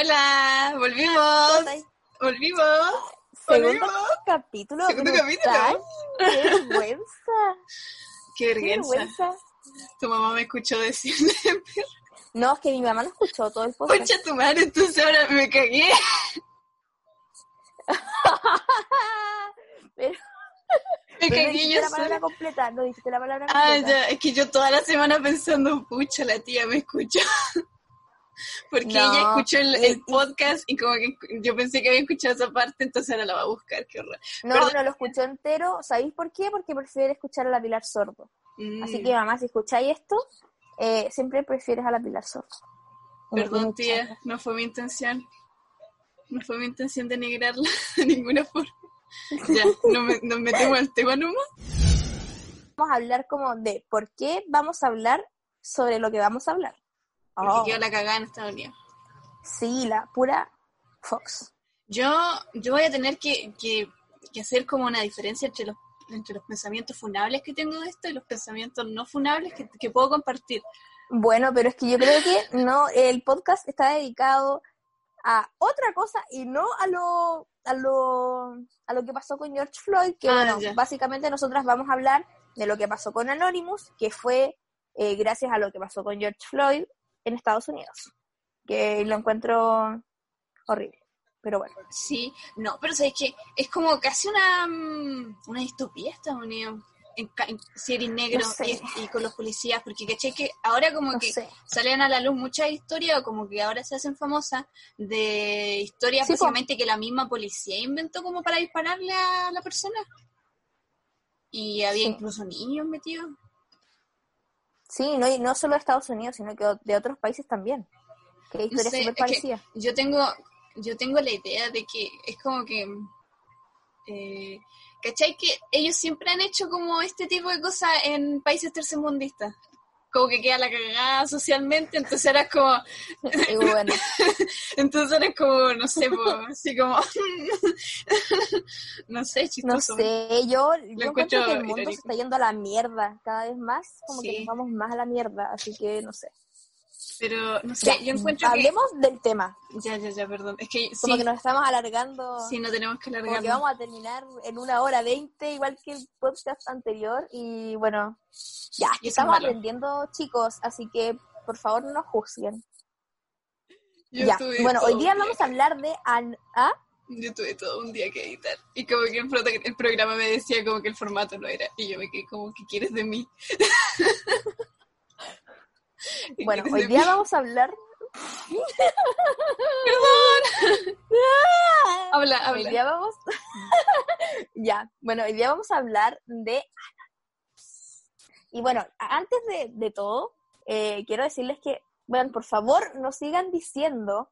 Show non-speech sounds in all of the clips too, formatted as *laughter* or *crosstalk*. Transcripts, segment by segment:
Hola. Volvimos. Volvimos. Segundo Volvimos. capítulo. Segundo capítulo. Qué vergüenza. Qué Qué vergüenza. vergüenza. Tu mamá me escuchó decirle, No, es que mi mamá no escuchó todo el podcast. concha tu madre, entonces ahora me cagué. *laughs* Pero, Me pero no cagué dijiste yo la palabra sola. completa. No dijiste la palabra Ah, completa. ya, es que yo toda la semana pensando, pucha, la tía me escuchó. Porque No, ella escuchó el, el podcast y como que yo pensé que había escuchado esa parte, entonces ahora la va a buscar, qué horror. No, Perdón. no lo escuchó entero. ¿Sabéis por qué? Porque prefiere escuchar a la Pilar Sordo. Mm, Así que, mamá, si escucháis esto, eh, siempre prefieres a la Pilar Sordo. Perdón, tía, no fue mi intención. No fue mi intención denigrarla *laughs* de ninguna forma. Ya, no me- nos metemos al tema nomás. Vamos a hablar como de por qué vamos a hablar sobre lo que vamos a hablar. Porque Oh, quedó la cagada en Estados Unidos. sí, la pura Fox. Yo, yo voy a tener que, que- que hacer como una diferencia entre los, entre los pensamientos funables que tengo de esto y los pensamientos no funables que, que puedo compartir. Bueno, pero es que yo creo que no, el podcast está dedicado a otra cosa y no a lo, a lo, a lo que pasó con George Floyd, que Ah, bueno, ya. básicamente nosotras vamos a hablar de lo que pasó con Anonymous, que fue eh, gracias a lo que pasó con George Floyd en Estados Unidos, que lo encuentro horrible, pero bueno. Sí, no, pero sabes que es como casi una, mm, una distopía Estados Unidos. En, en- si eres negro No sé. y, y con los policías, porque caché que ahora como No que sé. salen a la luz muchas historias, o como que ahora se hacen famosas, de historias Sí, po. básicamente que la misma policía inventó como para dispararle a la persona. Y había Sí. incluso niños metidos. Sí, no, y no solo de Estados Unidos, sino que de otros países también, que hay No historias sé, que parecidas. yo tengo, yo tengo la idea de que es como que, eh, ¿cachai? Que ellos siempre han hecho como este tipo de cosas en países tercermundistas. Como que queda la cagada socialmente, entonces es como, Y bueno, *laughs* entonces es como, no sé, po, así como, *laughs* no sé, no chistoso. sé, yo, yo encuentro que el mundo se está yendo a la mierda cada vez más, como que nos vamos más a la mierda, así que no sé. Pero, no sé, Ya, yo encuentro hablemos del tema, que... Ya, ya, ya, perdón. Es que como sí, que nos estamos alargando, sí, no tenemos que como alargarlo. que vamos a terminar en una hora veinte, igual que el podcast anterior, y bueno, ya, Y es estamos malo. aprendiendo chicos, así que por favor no nos juzguen. Yo ya, bueno, hoy día vamos a hablar de... An ¿Ah? Yo tuve todo un día que editar. Y como que el, el programa me decía como que el formato no era. Y yo me quedé como, ¿qué quieres de mí? *laughs* ¿Qué Bueno, hoy día vamos a hablar... *laughs* *laughs* Habla, Hoy día vamos. *laughs* ya, bueno, hoy día vamos a hablar de. Y bueno, antes de, de todo, eh, quiero decirles que, bueno, por favor, no sigan diciendo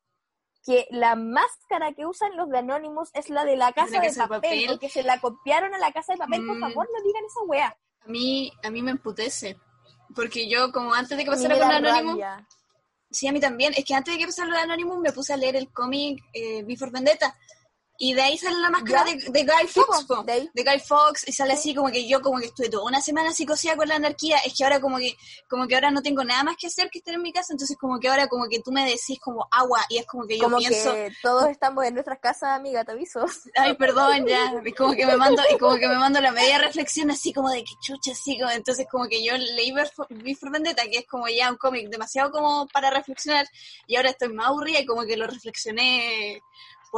que la máscara que usan los de Anonymous es la de la casa, de, papel, Papel. o que se la copiaron a la casa de papel. Por Mm. favor, no digan esa wea. A mí, a mí me emputece. Porque yo, como antes de que pasara con Anonymous, rabia. sí, a mí también. Es que antes de que pasara lo de Anonymous, me puse a leer el cómic eh, Before Vendetta. Y de ahí sale la máscara de, de Guy po, po. de ahí. de Guy Fawkes y sale Sí. así como que yo como que estuve toda una semana psicosida con la anarquía, es que ahora como que como que ahora no tengo nada más que hacer que estar en mi casa, entonces como que ahora como que tú me decís como agua y es como que yo Como pienso, que todos estamos en nuestras casas, amiga, te aviso. ay perdón ya, y como que me mando y como que me mando la media reflexión así como de que chucha así como entonces como que yo leí Before Vendetta que es como ya un cómic demasiado como para reflexionar y ahora estoy más aburrida y como que lo reflexioné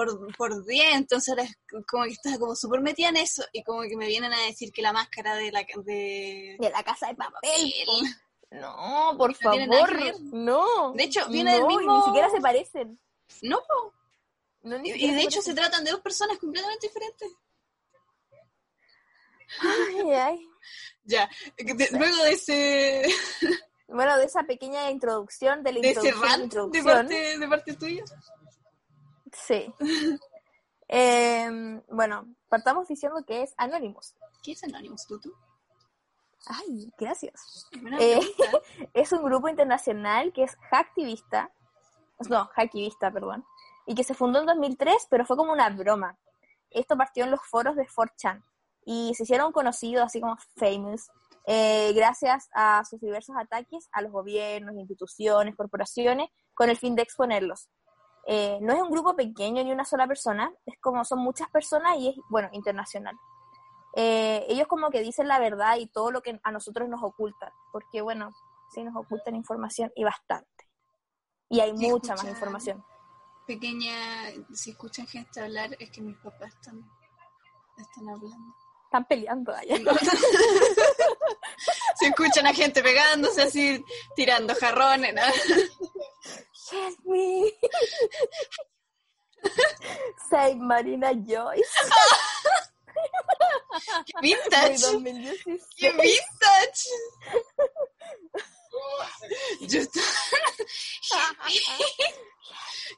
por, por 10, entonces ahora es como que estaba como súper metida en eso y como que me vienen a decir que la máscara de la de, De la casa de papel. No, por No favor. No. De hecho, viene del No, mismo- Ni siquiera se parecen. No, po. No, ni y, de hecho se tratan de dos personas completamente diferentes. Ay, ay. *laughs* Ya, de- luego de ese, Bueno, de esa pequeña introducción, de la de ese introducción, rant de introducción, parte, de parte tuya. Sí. Em, bueno, partamos diciendo que es Anonymous. ¿Qué es Anonymous, Tutu? Ay, gracias. Eh. *laughs* Es un grupo internacional que es hacktivista, no, hacktivista, perdón, y que se fundó en 2003, pero fue como una broma. Esto partió en los foros de 4chan y se hicieron conocidos, así como famous, eh, gracias a sus diversos ataques a los gobiernos, instituciones, corporaciones, con el fin de exponerlos. Eh, no es un grupo pequeño ni una sola persona, es como son muchas personas y es, bueno, internacional. Eh, ellos como que dicen la verdad y todo lo que a nosotros nos ocultan, porque bueno, sí nos ocultan información y bastante. Y hay mucha más información. Pequeña, si escuchan gente hablar, es que mis papás están, están hablando. Están peleando allá. Se *laughs* escuchan a gente pegándose así, tirando jarrones, ¿no? Help me. *laughs* Save Marina Joyce. Muy *laughs* Vintage. 2016. ¡Qué vintage! *laughs* Yo estoy-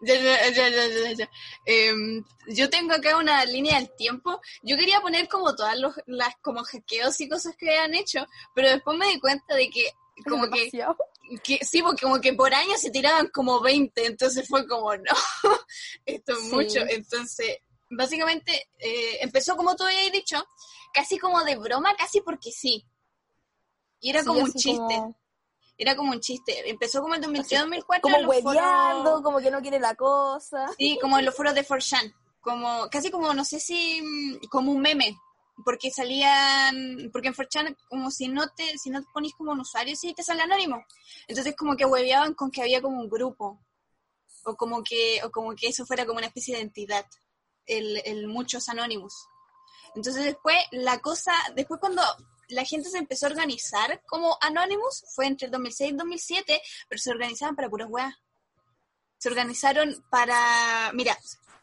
ya, ya, ya, ya, ya, ya. Em, yo tengo acá una línea del tiempo. Yo quería poner como todas los, las como hackeos y cosas que habían hecho, pero después me di cuenta de que como que. Que sí, porque como que por año se tiraban como 20, entonces fue como *laughs* no, esto es Sí. mucho. Entonces, básicamente eh, empezó como tú habías dicho, casi como de broma, casi porque sí. Y era Sí, como un chiste. como- Era como un chiste. Empezó como en 2003, Así, 2004. Como hueveando, foros- como que no quiere la cosa. Sí, como en los foros de 4chan. Como, casi como, no sé si, mm, como un meme. Porque salían, porque en 4chan, como si no te, si no te ponís como un usuario, sí te sale anónimo. Entonces como que hueveaban con que había como un grupo. O como que, o como que eso fuera como una especie de entidad. El, muchos anónimos. Entonces después, la cosa, después cuando la gente se empezó a organizar como Anonymous, fue entre el 2006 y el 2007, pero se organizaban para puras weas. Se organizaron para, mira,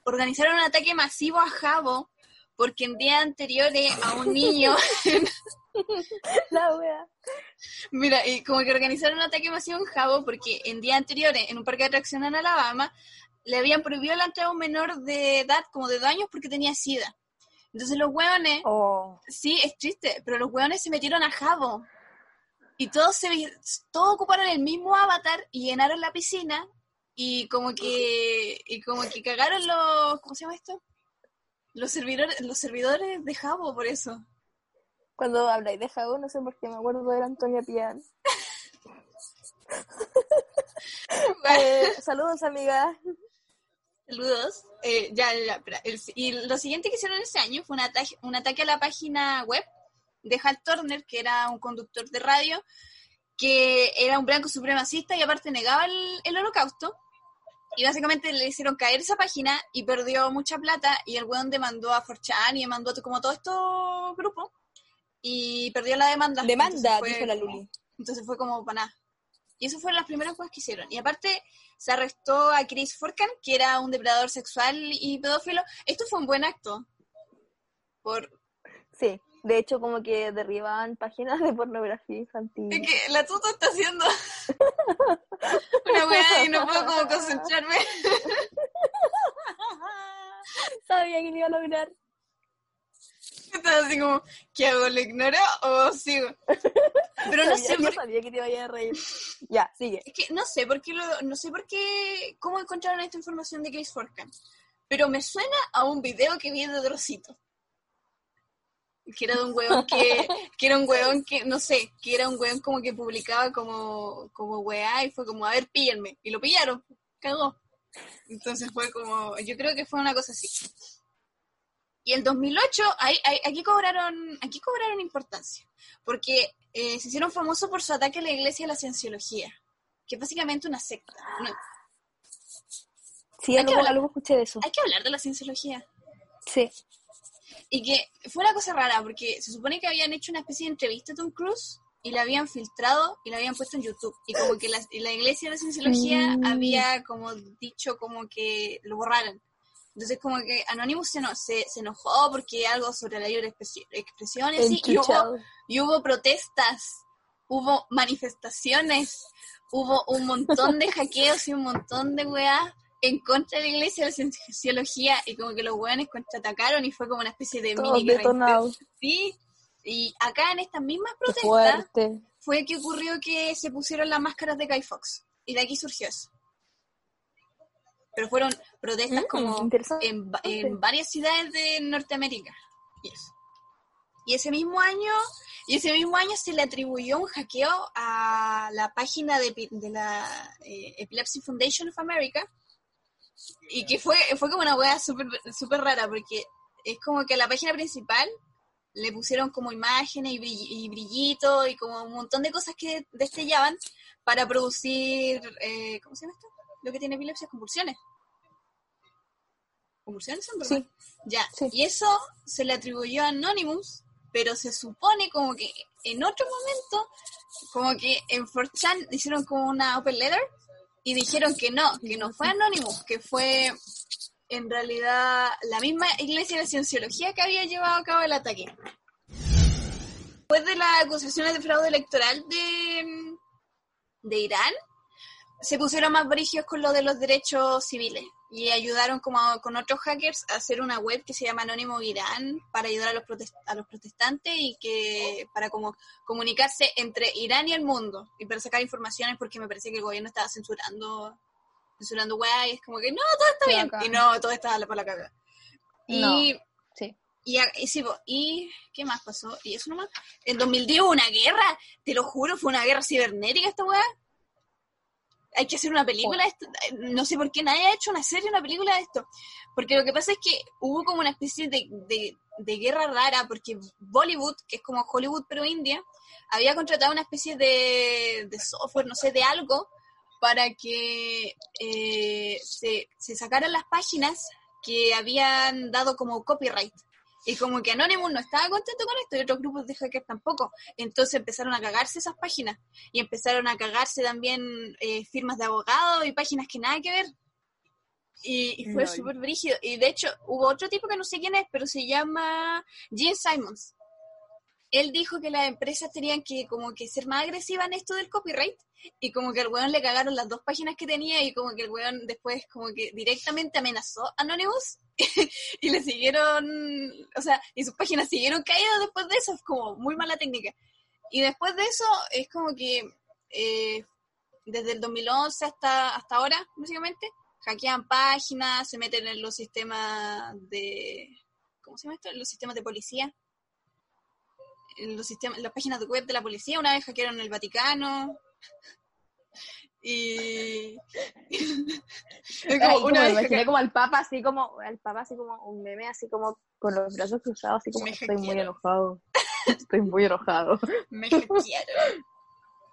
organizaron un ataque masivo a Jabo, porque en días anteriores a un niño, *laughs* La wea. mira, y como que organizaron un ataque masivo en Jabo, porque en días anteriores, en un parque de atracciones en Alabama, le habían prohibido la entrada a un menor de edad, como de dos años, porque tenía sida. Entonces los hueones Oh. Sí, es triste, pero los hueones se metieron a Jabo. Y todos se vi- todos ocuparon el mismo avatar y llenaron la piscina y como que y como que cagaron los ¿cómo se llama esto? Los servidores los servidores de Jabo por eso. Cuando habláis de Jabo, no sé por qué me acuerdo de Antonia Pian. *laughs* Eh, saludos, amiga. Saludos. Eh, ya. El- y lo siguiente que hicieron ese año fue un ataque, un ataque a la página web de Hal Turner, que era un conductor de radio, que era un blanco supremacista y aparte negaba el, el holocausto. Y básicamente le hicieron caer esa página y perdió mucha plata y el weón demandó a 4chan y demandó a como todos estos grupos y perdió la demanda. Demanda, fue dijo la Luli. entonces fue como para nada. Y eso fueron las primeras cosas que hicieron. Y aparte se arrestó a Chris Forkan, que era un depredador sexual y pedófilo. Esto fue un buen acto. Por Sí, de hecho, como que derribaban páginas *laughs* de pornografía infantil. es que la tuta está haciendo *laughs* una weá y no puedo como concentrarme. *laughs* Sabía que lo iba a lograr. Estaba así como, ¿qué hago? ¿Lo ignoro o sigo? Pero no Sabía- sé por sabía que te iba a reír. Ya, sigue. Es que no sé por qué lo- no sé por qué cómo encontraron esta información de Chris Forkan. Pero me suena a un video que vi de Drosito. Que era de un weón que, que era un *laughs* weón que, no sé, que era un weón como que publicaba como, como weá y fue como, a ver, píllenme. Y lo pillaron, cagó. Entonces fue como, yo creo que fue una cosa así. Y el 2008, ahí, ahí- aquí cobraron, aquí cobraron importancia. Porque eh, se hicieron famosos por su ataque a la iglesia de la cienciología. Que es básicamente una secta. No, Sí, Hay que algo, hablar. algo escuché de eso. hay que hablar de la cienciología. Sí. Y que fue una cosa rara, porque se supone que habían hecho una especie de entrevista a Tom Cruise y la habían filtrado y la habían puesto en YouTube. Y como que la, la iglesia de la cienciología Mm. había como dicho como que lo borraran. Entonces como que Anonymous se, no- se, se enojó porque algo sobre la libre expresi- expresión y, así, y hubo, y hubo protestas, hubo manifestaciones, hubo un montón de hackeos y un montón de weas en contra de la iglesia de la cienciología y como que los weones contraatacaron y fue como una especie de Todos mini detonados. Sí, y acá en estas mismas protestas fue que ocurrió que se pusieron las máscaras de Guy Fox y de aquí surgió eso. Pero fueron protestas Mm, como en, en varias ciudades de Norteamérica. Y eso. Y ese mismo año, y ese mismo año se le atribuyó un hackeo a la página de, de la eh, Epilepsy Foundation of America. Y que fue, fue como una wea súper súper rara, porque es como que a la página principal le pusieron como imágenes y, brill- y brillitos y como un montón de cosas que destellaban para producir, eh, ¿cómo se llama esto? Lo que tiene epilepsia, convulsiones. ¿Convulsiones son? Sí. Ya, Sí. y eso se le atribuyó a Anonymous, pero se supone como que en otro momento, como que en 4chan hicieron como una open letter y dijeron que no, que no fue Anonymous, que fue en realidad la misma iglesia de cienciología que había llevado a cabo el ataque. Después de las acusaciones de fraude electoral de, de Irán, se pusieron más brígidos con lo de los derechos civiles y ayudaron como a- con otros hackers a hacer una web que se llama Anónimo Irán para ayudar a los, protest- a los protestantes y que para como comunicarse entre Irán y el mundo y para sacar informaciones porque me parece que el gobierno estaba censurando censurando weá y es como que no, todo está bien acá. y no, todo está para la caga. Y, sí. y, sí, y ¿qué más pasó? Y eso nomás. En 2010 hubo una guerra, te lo juro, fue una guerra cibernética esta weá. Hay que hacer una película de esto. No sé por qué nadie ha hecho una serie, una película de esto. Porque lo que pasa es que hubo como una especie de, de, de guerra rara, porque Bollywood, que es como Hollywood pero India, había contratado una especie de, de software, no sé, de algo, para que eh, se, se sacaran las páginas que habían dado como copyright. Y como que Anonymous no estaba contento con esto y otros grupos de hackers tampoco. Entonces empezaron a cagarse esas páginas. Y empezaron a cagarse también eh, firmas de abogados y páginas que nada que ver. Y, y fue Lol. súper brígido. Y de hecho hubo otro tipo que no sé quién es, pero se llama Gene Simons. Él dijo que las empresas tenían que como que ser más agresivas en esto del copyright y como que al weón le cagaron las dos páginas que tenía y como que el weón después como que directamente amenazó a Anonymous *laughs* y le siguieron, o sea, y sus páginas siguieron caídas después de eso, es como muy mala técnica. Y después de eso es como que eh, desde el 2011 hasta, hasta ahora, básicamente, hackean páginas, se meten en los sistemas de, ¿cómo se llama esto? En los sistemas de policía. Los sistemas, las páginas web de la policía, una vez hackearon el Vaticano. Y es *laughs* como una me imaginé como al papa, así como, al papa así como un meme, así como con los brazos cruzados, así como Me estoy muy enojado. Estoy muy enojado. *laughs* me.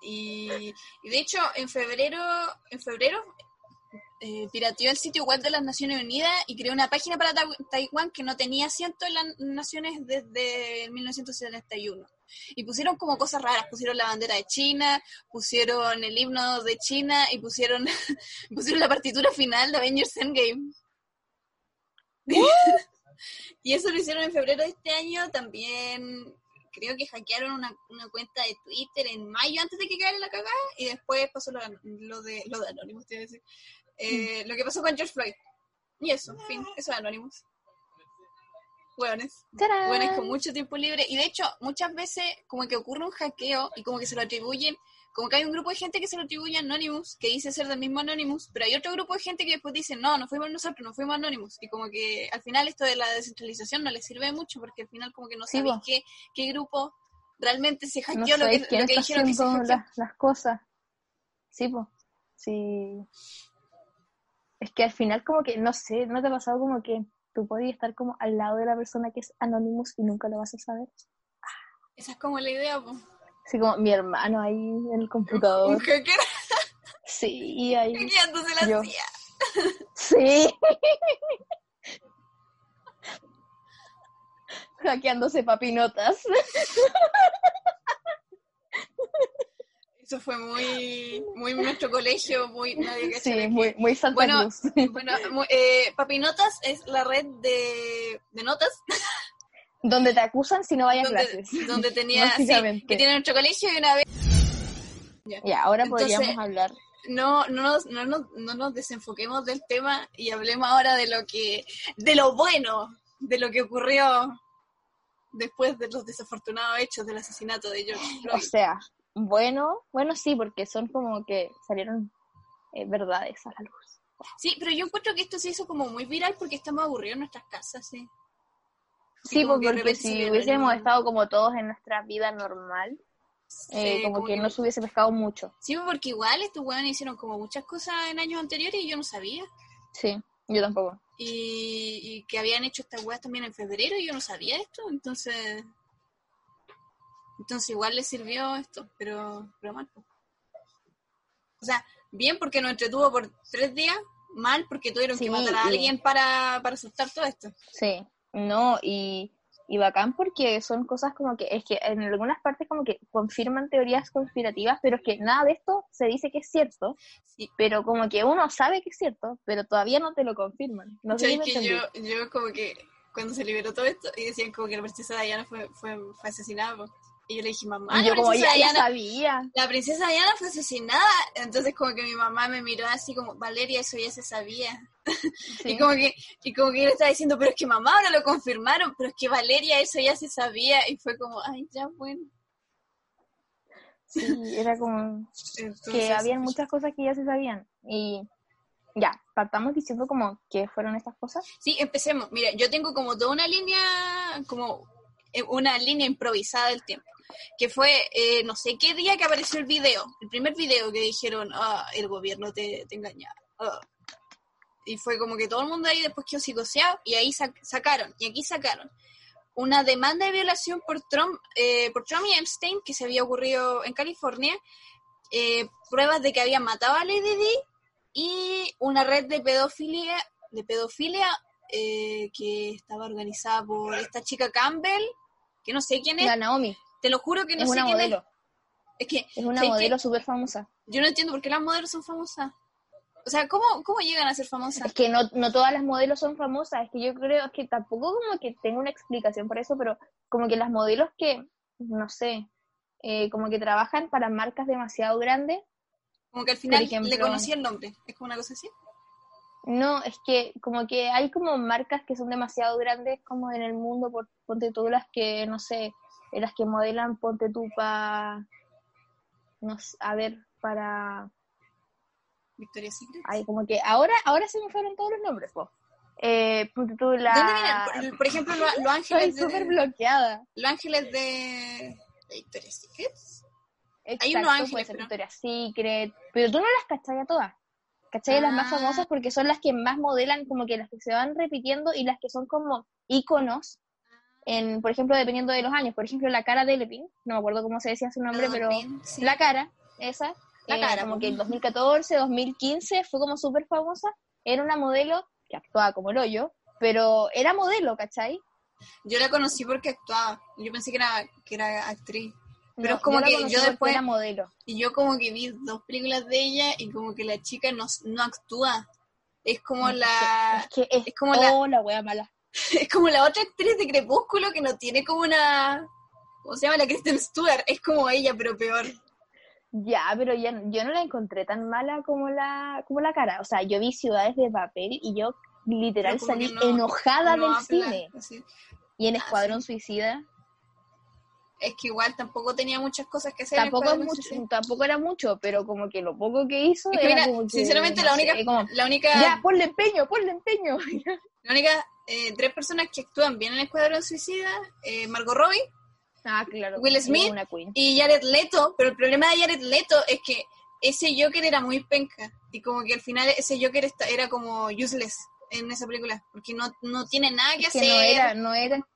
Y, y de hecho, en febrero, en febrero eh, pirateó el sitio web de las Naciones Unidas y creó una página para Tai- Taiwán que no tenía asiento en las naciones desde 1971. Y pusieron como cosas raras, pusieron la bandera de China, pusieron el himno de China y pusieron, *laughs* pusieron la partitura final de Avengers Endgame. *laughs* y eso lo hicieron en febrero de este año, también creo que hackearon una, una cuenta de Twitter en mayo antes de que cayera la cagada y después pasó lo, lo de lo de Anonymous, te iba a decir. Eh, Lo que pasó con George Floyd. Y eso, en fin, eso es Anonymous. Hueones. Hueones con mucho tiempo libre. Y de hecho, muchas veces como que ocurre un hackeo y como que se lo atribuyen, como que hay un grupo de gente que se lo atribuye a Anonymous, que dice ser del mismo Anonymous, pero hay otro grupo de gente que después dice, no, no fuimos nosotros, no fuimos Anonymous. Y como que al final esto de la descentralización no les sirve mucho porque al final como que no Sí, sabéis qué, qué grupo realmente se No hackeó lo que, sabéis quién lo que está dijeron que se hackeó. las, las cosas. Sí, pues. Sí. Es que al final como que, no sé, ¿no te ha pasado como que tú podías estar como al lado de la persona que es Anonymous y nunca lo vas a saber? Esa es como la idea, po. Así como mi hermano ahí en el Un computador. hacker Sí, y ahí. *laughs* hackeándose la Yo. CIA. Sí. *laughs* Hackeándose papinotas. *laughs* Eso fue muy, muy nuestro colegio, muy nadie que Sí, muy, muy Santa Bueno, Cruz. *laughs* Bueno, eh, Papinotas es la red de, de notas Donde te acusan si no vayas a donde, clases. donde *laughs* tenía, sí, que tiene nuestro colegio y una vez Ya, ahora Entonces- podríamos hablar. no, no, nos, no, nos, no nos desenfoquemos del tema y hablemos ahora de lo que, de lo bueno, de lo que ocurrió después de los desafortunados hechos del asesinato de George O Floyd. sea, bueno, bueno sí, porque son como que salieron eh, verdades a la luz. Sí, pero yo encuentro que esto se hizo como muy viral porque estamos aburridos en nuestras casas, sí. Sí, de porque si hubiésemos estado como todos en nuestra vida normal, eh, Sí, como, que, no se hubiese pescado mucho. Sí, porque igual estos weones hicieron como muchas cosas en años anteriores y yo no sabía. Sí, yo tampoco. Y, y que habían hecho estas weas también en febrero y yo no sabía esto, entonces... Entonces igual les sirvió esto, pero, pero mal. O sea, bien porque nos entretuvo por tres días, mal porque tuvieron Sí, que matar a y- alguien para, para asustar todo esto. Sí, no, y, y bacán porque son cosas como que, es que en algunas partes como que confirman teorías conspirativas, pero es que nada de esto se dice que es cierto, Sí. pero como que uno sabe que es cierto, pero todavía no te lo confirman. No sé si ¿Sabes me que yo, yo como que cuando se liberó todo esto y decían como que la princesa Diana fue, fue, fue asesinada. Y yo le dije, mamá, Y yo la como ya, sabía. la princesa Diana fue asesinada. Entonces como que mi mamá me miró así como, Valeria, eso ya se sabía. *laughs* Sí. Y como que, y como que yo le estaba diciendo, pero es que mamá ahora lo confirmaron, pero es que Valeria eso ya se sabía. Y fue como, ay, ya bueno. Sí, era como *laughs* Entonces, que habían muchas cosas que ya se sabían. Y ya, partamos diciendo como que fueron estas cosas. Sí, empecemos. Mira, yo tengo como toda una línea, como eh, una línea improvisada del tiempo. Que fue, eh, no sé qué día que apareció el video, el primer video que dijeron, ah, el gobierno te, te engaña. ah". Y fue como que todo el mundo ahí después quedó psicoseado y ahí sac- sacaron, y aquí sacaron una demanda de violación por Trump, eh, por Trump y Epstein que se había ocurrido en California, eh, pruebas de que habían matado a Lady Di y una red de pedofilia, de pedofilia eh, que estaba organizada por esta chica Campbell, que no sé quién es, La Naomi te lo juro que no es sé una quién modelo, es. Es que es una modelo súper famosa. yo no entiendo por qué las modelos son famosas. O sea, ¿cómo, cómo llegan a ser famosas? Es que no, no todas las modelos son famosas, es que yo creo que tampoco como que tengo una explicación por eso, pero como que las modelos que, no sé, eh, como que trabajan para marcas demasiado grandes, Como que al final ejemplo- le conocí el nombre. ¿Es como una cosa así? no, es que como que hay como marcas que son demasiado grandes como en el mundo, por, ponte tú las que, no sé, eh, las que modelan, ponte tú para, no sé, a ver, para Victoria's Secret. Ay, como que ahora, ahora se me fueron todos los nombres, po. Eh, ponte tú la... ¿Dónde vienen? Por, por ejemplo, lo- los, *laughs* Estoy ángeles súper de, bloqueada. los ángeles de, de Victoria's Secret. Hay Exacto, unos ángeles, puede ser pero- Victoria's Secret, pero tú no las cachai a todas. ¿Cachai? Las más Ah. famosas porque son las que más modelan, como que las que se van repitiendo y las que son como íconos, en, por ejemplo, dependiendo de los años. Por ejemplo, la cara de Lepin, no me acuerdo cómo se decía su nombre, pero Sí. la cara, esa, La eh, cara, como po. que en 2014, 2015 fue como súper famosa. Era una modelo que actuaba como el hoyo, pero era modelo, ¿cachai? Yo la conocí porque actuaba. Yo pensé que era, que era actriz. Pero No, es como la que yo después- Era modelo. Y yo como que vi dos películas de ella y como que la chica no, no actúa. Es como la Es que es, es como la- oh, la wea mala. *laughs* es como la otra actriz de Crepúsculo que no tiene como una ¿cómo se llama? La Kristen Stewart, es como ella pero peor. Ya, pero ya, yo no la encontré tan mala como la, como la cara. O sea, yo vi Ciudades de Papel y yo literal salí no- enojada no del cine. así. Y en Escuadrón Suicida Es que igual tampoco tenía muchas cosas que hacer. tampoco, es mucho, Suicida. tampoco era mucho, pero como que lo poco que hizo Es que era mira, como que, sinceramente no la sé, única, como, la única, ya, ponle empeño, ponle empeño. *laughs* la única eh, tres personas que actúan bien en Escuadrón Suicida, eh, Margot Robbie ah, claro. Will Smith y Jared Leto, pero el problema de Jared Leto es que ese Joker era muy penca y como que al final ese Joker esta- era como useless en esa película, porque no, no tiene nada que Es que hacer. no era, no era...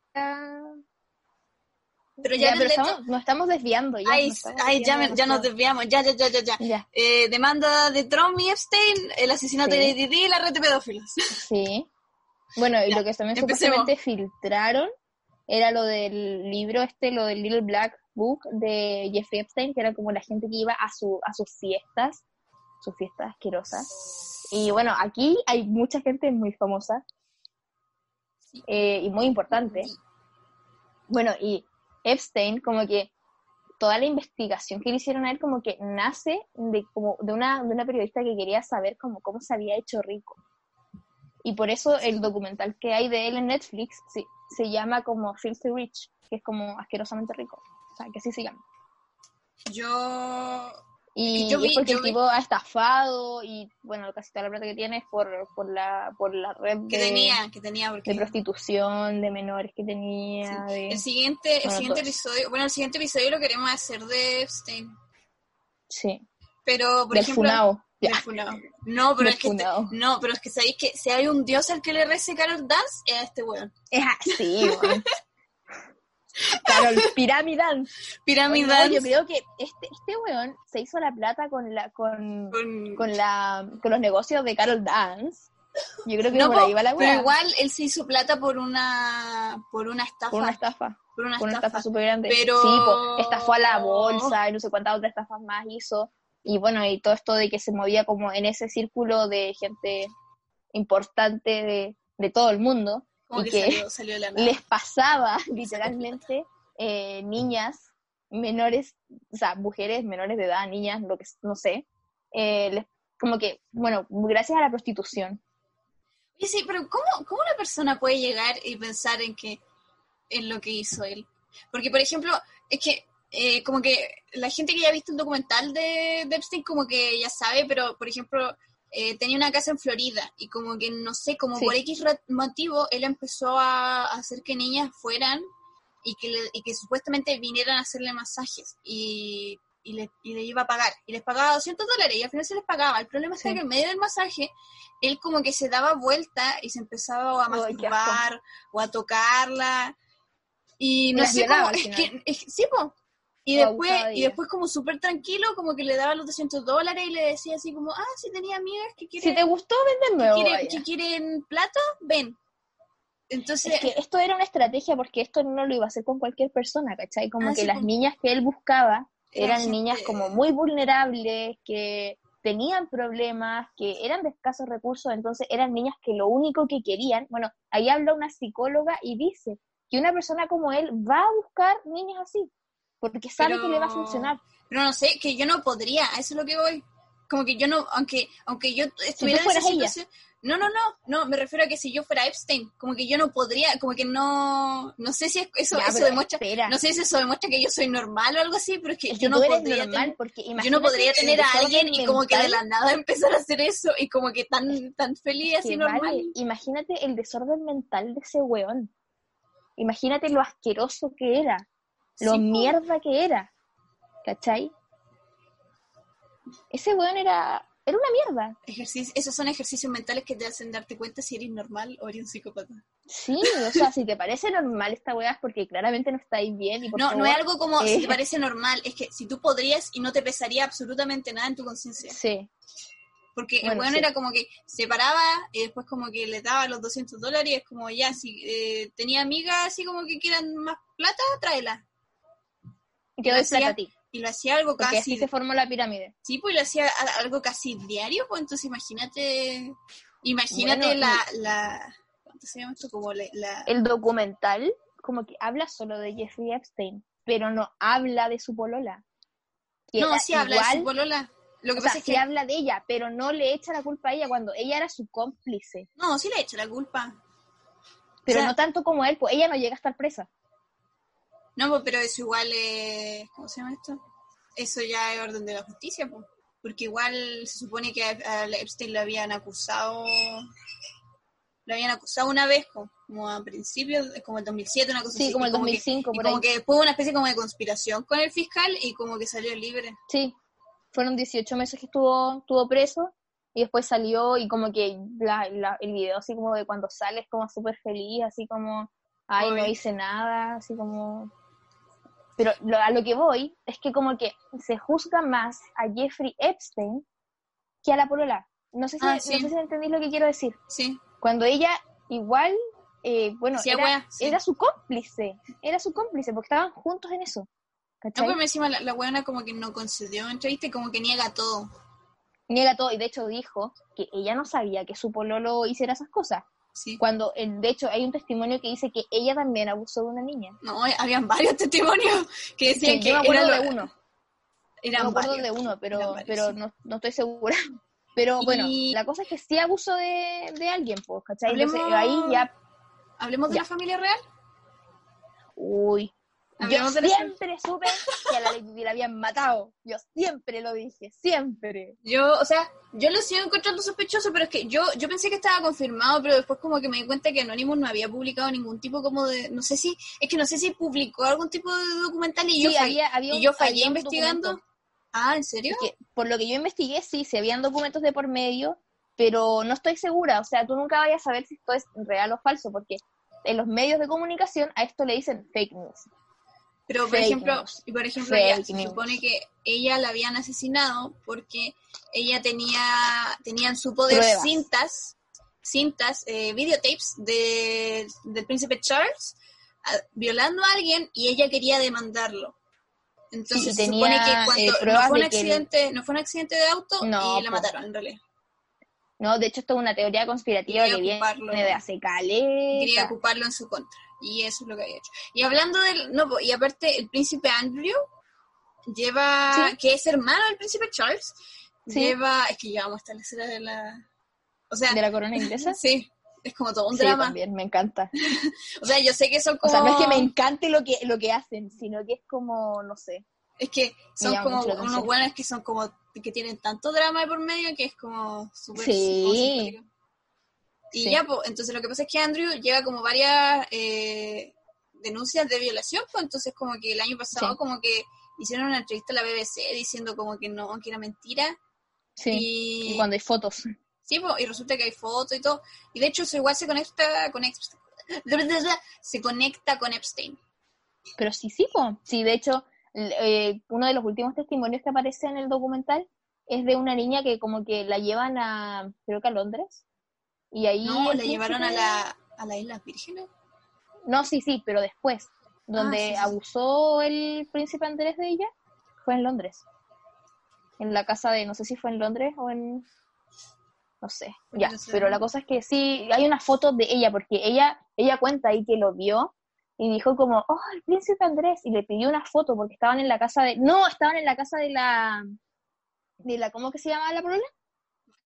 pero Ya, pero Leto, estamos, nos estamos desviando. Ya, ay, nos estamos ay, ya, me- ya nos desviamos, ya, ya, ya, ya, ya. Ya, Eh, demanda de Trump y Epstein, el asesinato Sí. de Lady Di y la red de pedófilos. sí. Bueno, y Ya, lo que también empecemos. supuestamente filtraron era lo del libro este, lo del Little Black Book de Jeffrey Epstein, que era como la gente que iba a, su, a sus fiestas, sus fiestas asquerosas. Y bueno, aquí hay mucha gente muy famosa eh, y muy importante. Bueno, y Epstein, como que toda la investigación que le hicieron a él, como que nace de, como de, una, de una periodista que quería saber como cómo se había hecho rico. Y por eso el documental que hay de él en Netflix sí, se llama como Filthy Rich, que es como asquerosamente rico. O sea, que así se llama. Yo y, yo vi- es porque yo el vi- tipo ha estafado y bueno, casi toda la plata que tiene es por, por, la, por la red que de, tenía, que tenía, porque de prostitución, de menores que tenía. Sí. de- el siguiente, el siguiente todo episodio, bueno, el siguiente episodio lo queremos hacer de Epstein. sí, Pero, por del ejemplo, funao. Ya. No, pero es que este- no, pero es que sabéis que si hay un dios al que le rece Carol Dance, es a este weón. Es así, *laughs* weón. Pyramidal. Pyramid Dance yo creo que este, este weón se hizo la plata con la, con, con- con la, con los negocios de Carol Dance. Yo creo que No, por po, ahí va la pero weá. igual él se hizo plata por una por una estafa. Por una estafa. por una Por una estafa. estafa súper grande. Pero- Sí, po, estafó a la bolsa y no sé cuántas otras estafas más hizo. Y bueno, y todo esto de que se movía como en ese círculo de gente importante de, de todo el mundo. Como y que, que salió, salió de la *laughs* nada. les pasaba *laughs* literalmente eh, niñas menores, o sea, mujeres menores de edad, niñas, lo que no sé, eh, les- como que, bueno, gracias a la prostitución. Y sí, pero ¿cómo, ¿cómo una persona puede llegar y pensar en que en lo que hizo él? Porque, por ejemplo, es que eh, como que la gente que ya ha visto el documental de, de Epstein como que ya sabe, pero, por ejemplo, eh, tenía una casa en Florida y como que, no sé, como Sí. por X motivo, él empezó a hacer que niñas fueran y que, le- y que supuestamente vinieran a hacerle masajes y, y, le, y le iba a pagar. Y les pagaba 200 dólares y al final se les pagaba. El problema Sí. que en medio del masaje, él como que se daba vuelta y se empezaba a masturbar o a tocarla. Y no Las sé cómo, es que, es que- sí, po. Y después, de y después como súper tranquilo, como que le daba los 200 dólares y le decía así como, ah, si tenía amigas que quieren, Si te gustó, que oh, quieren, vaya. que quieren plato, ven. Entonces, Es que esto era una estrategia porque esto no lo iba a hacer con cualquier persona, ¿cachai? Como Ah, que sí, las niñas que él buscaba Era eran niñas como muy vulnerables, que tenían problemas, que eran de escasos recursos, entonces eran niñas que lo único que querían, bueno, ahí habla una psicóloga y dice que una persona como él va a buscar niñas así, porque sabe Pero- que le va a funcionar. Pero no sé, que yo no podría, a eso es lo que voy. Como que yo no, aunque aunque yo estuviera en esa ella. situación. No, no, no, no, me refiero a que si yo fuera Epstein, como que yo no podría, como que no, no sé si es- eso, Ya, eso demuestra, espera. no sé si eso demuestra que yo soy normal o algo así, pero es que Es yo no podría normal, tener, porque yo no podría tener a alguien y como que de la nada *laughs* empezar a hacer eso y como que tan, tan feliz así normal. vale, imagínate el desorden mental de ese weón. Imagínate lo asqueroso que era, lo Sí, mierda que era. ¿Cachai? Ese weón era, era una mierda. Ejercicio, esos son ejercicios mentales que te hacen darte cuenta si eres normal o eres un psicópata. Sí, o sea, si te parece normal esta weá es porque claramente no estáis bien y por No, no es algo como si eh, te parece normal, es que si tú podrías y no te pesaría absolutamente nada en tu conciencia. Sí, Porque el weón sí. era como que se paraba y después como que le daba los 200 dólares y es como ya, si eh, tenía amigas así como que quieran más plata, tráela. Y lo hacía Y lo algo porque casi, así se formó la pirámide. sí, pues lo hacía algo casi diario, pues entonces imagínate, imagínate Bueno, la, la, ¿cuánto se llama esto? Como la, la- El documental como que habla solo de Jeffrey Epstein, pero no habla de su polola. que no, sí habla de su polola. Lo que o sea, pasa es sí que, habla de ella, pero no le echa la culpa a ella cuando ella era su cómplice. no, sí le echa la culpa. Pero O sea- no tanto como él, pues ella no llega a estar presa. No, pues, pero eso igual es. ¿Cómo se llama esto? Eso ya es orden de la justicia, pues. Porque igual se supone que a, Epstein le habían acusado. Lo habían acusado una vez, co- como a principios, como el 2007, una cosa Sí, así. como y el 2005, que, y por como ahí. que después hubo una especie como de conspiración con el fiscal y como que salió libre. Sí, fueron 18 meses que estuvo, estuvo preso y después salió y como que la- la- el video así como de cuando sale es como súper feliz, así como, ay, no hice nada, así como... Pero lo- a lo que voy es que como que se juzga más a Jeffrey Epstein que a la polola. No sé si, Ah, sí. no sé si entendís lo que quiero decir. Sí. Cuando ella igual eh, bueno, Sí, era, wea, sí. era su cómplice, era su cómplice, porque estaban juntos en eso. No, ¿Cachai? pero encima la, la weona como que no concedió entrevista y como que niega todo. Niega todo, y de hecho dijo que ella no sabía que su pololo hiciera esas cosas. Sí. Cuando, eh, de hecho, hay un testimonio que dice que ella también abusó de una niña. No, habían varios testimonios que decían Sí, que yo me acuerdo era de lo- uno. eran no me acuerdo varios. de uno, pero, varios, pero sí. no, no estoy segura. *laughs* Pero Y- bueno, la cosa es que sí abuso de, de alguien, pues, ¿cachai? Entonces, Hablemos- ahí ya, Hablemos de Ya. la familia real. uy. Yo la siempre supe que a la Lady la habían matado. Yo siempre lo dije, siempre. Yo, o sea, yo lo sigo encontrando sospechoso, pero es que yo, yo pensé que estaba confirmado, pero después como que me di cuenta que Anonymous no había publicado ningún tipo como de, no sé si, es que no sé si publicó algún tipo de documental y yo, Sí, había, había y un- yo fallé investigando. documento. Ah, ¿en serio? que por lo que yo investigué, sí, se habían documentos de por medio, pero no estoy segura. O sea, tú nunca vayas a saber si esto es real o falso, porque en los medios de comunicación a esto le dicen fake news. Pero por Fake ejemplo, news. y por ejemplo, ya, se supone que ella la habían asesinado porque ella tenía, tenía en su poder Pruebas. cintas, cintas, eh, videotapes de, del príncipe Charles ah, violando a alguien y ella quería demandarlo. Entonces Sí, tenía, supone que eh, cuando no fue un que accidente, no fue un accidente de auto No, y la mataron en realidad. No, de hecho esto es una teoría conspirativa Quería que viene de hace Quería ocuparlo en su contra. Y eso es lo que había hecho. Y hablando del. No, y aparte, el príncipe Andrew lleva. Sí. que es hermano del príncipe Charles. Sí. Lleva. Es que llevamos hasta la escena de la. O sea, de la corona inglesa. *laughs* sí. Es como todo un Sí, drama. también, me encanta. *laughs* O sea, yo sé que son O como. sea, no es que me encante lo que, lo que hacen, sino que es como, no sé. Es que son como unos buenos que son como. que tienen tanto drama de por medio que es como súper. Sí. Y Sí. ya, pues, entonces lo que pasa es que Andrew lleva como varias eh, denuncias de violación, pues entonces como que el año pasado Sí. como que hicieron una entrevista a la BBC diciendo como que no, que era mentira. Sí. Y, Y cuando hay fotos. sí, pues, y resulta que hay fotos y todo. Y de hecho eso igual se conecta con Epstein. *laughs* Se conecta con Epstein. Pero sí, sí, po. Sí, de hecho, eh, uno de los últimos testimonios que aparece en el documental es de una niña que como que la llevan a, creo que a Londres. Y ahí... No, la llevaron a la, a la Islas Vírgenes. No, sí, sí, pero después. Donde Ah, sí, sí. abusó el príncipe Andrés de ella, fue en Londres. En la casa de, no sé si fue en Londres o en... No sé, ya. No sé. Pero la cosa es que sí, hay una foto de ella, porque ella, ella cuenta ahí que lo vio y dijo como, oh, el príncipe Andrés, y le pidió una foto porque estaban en la casa de... No, estaban en la casa de la... De la ¿Cómo que se llama la polola?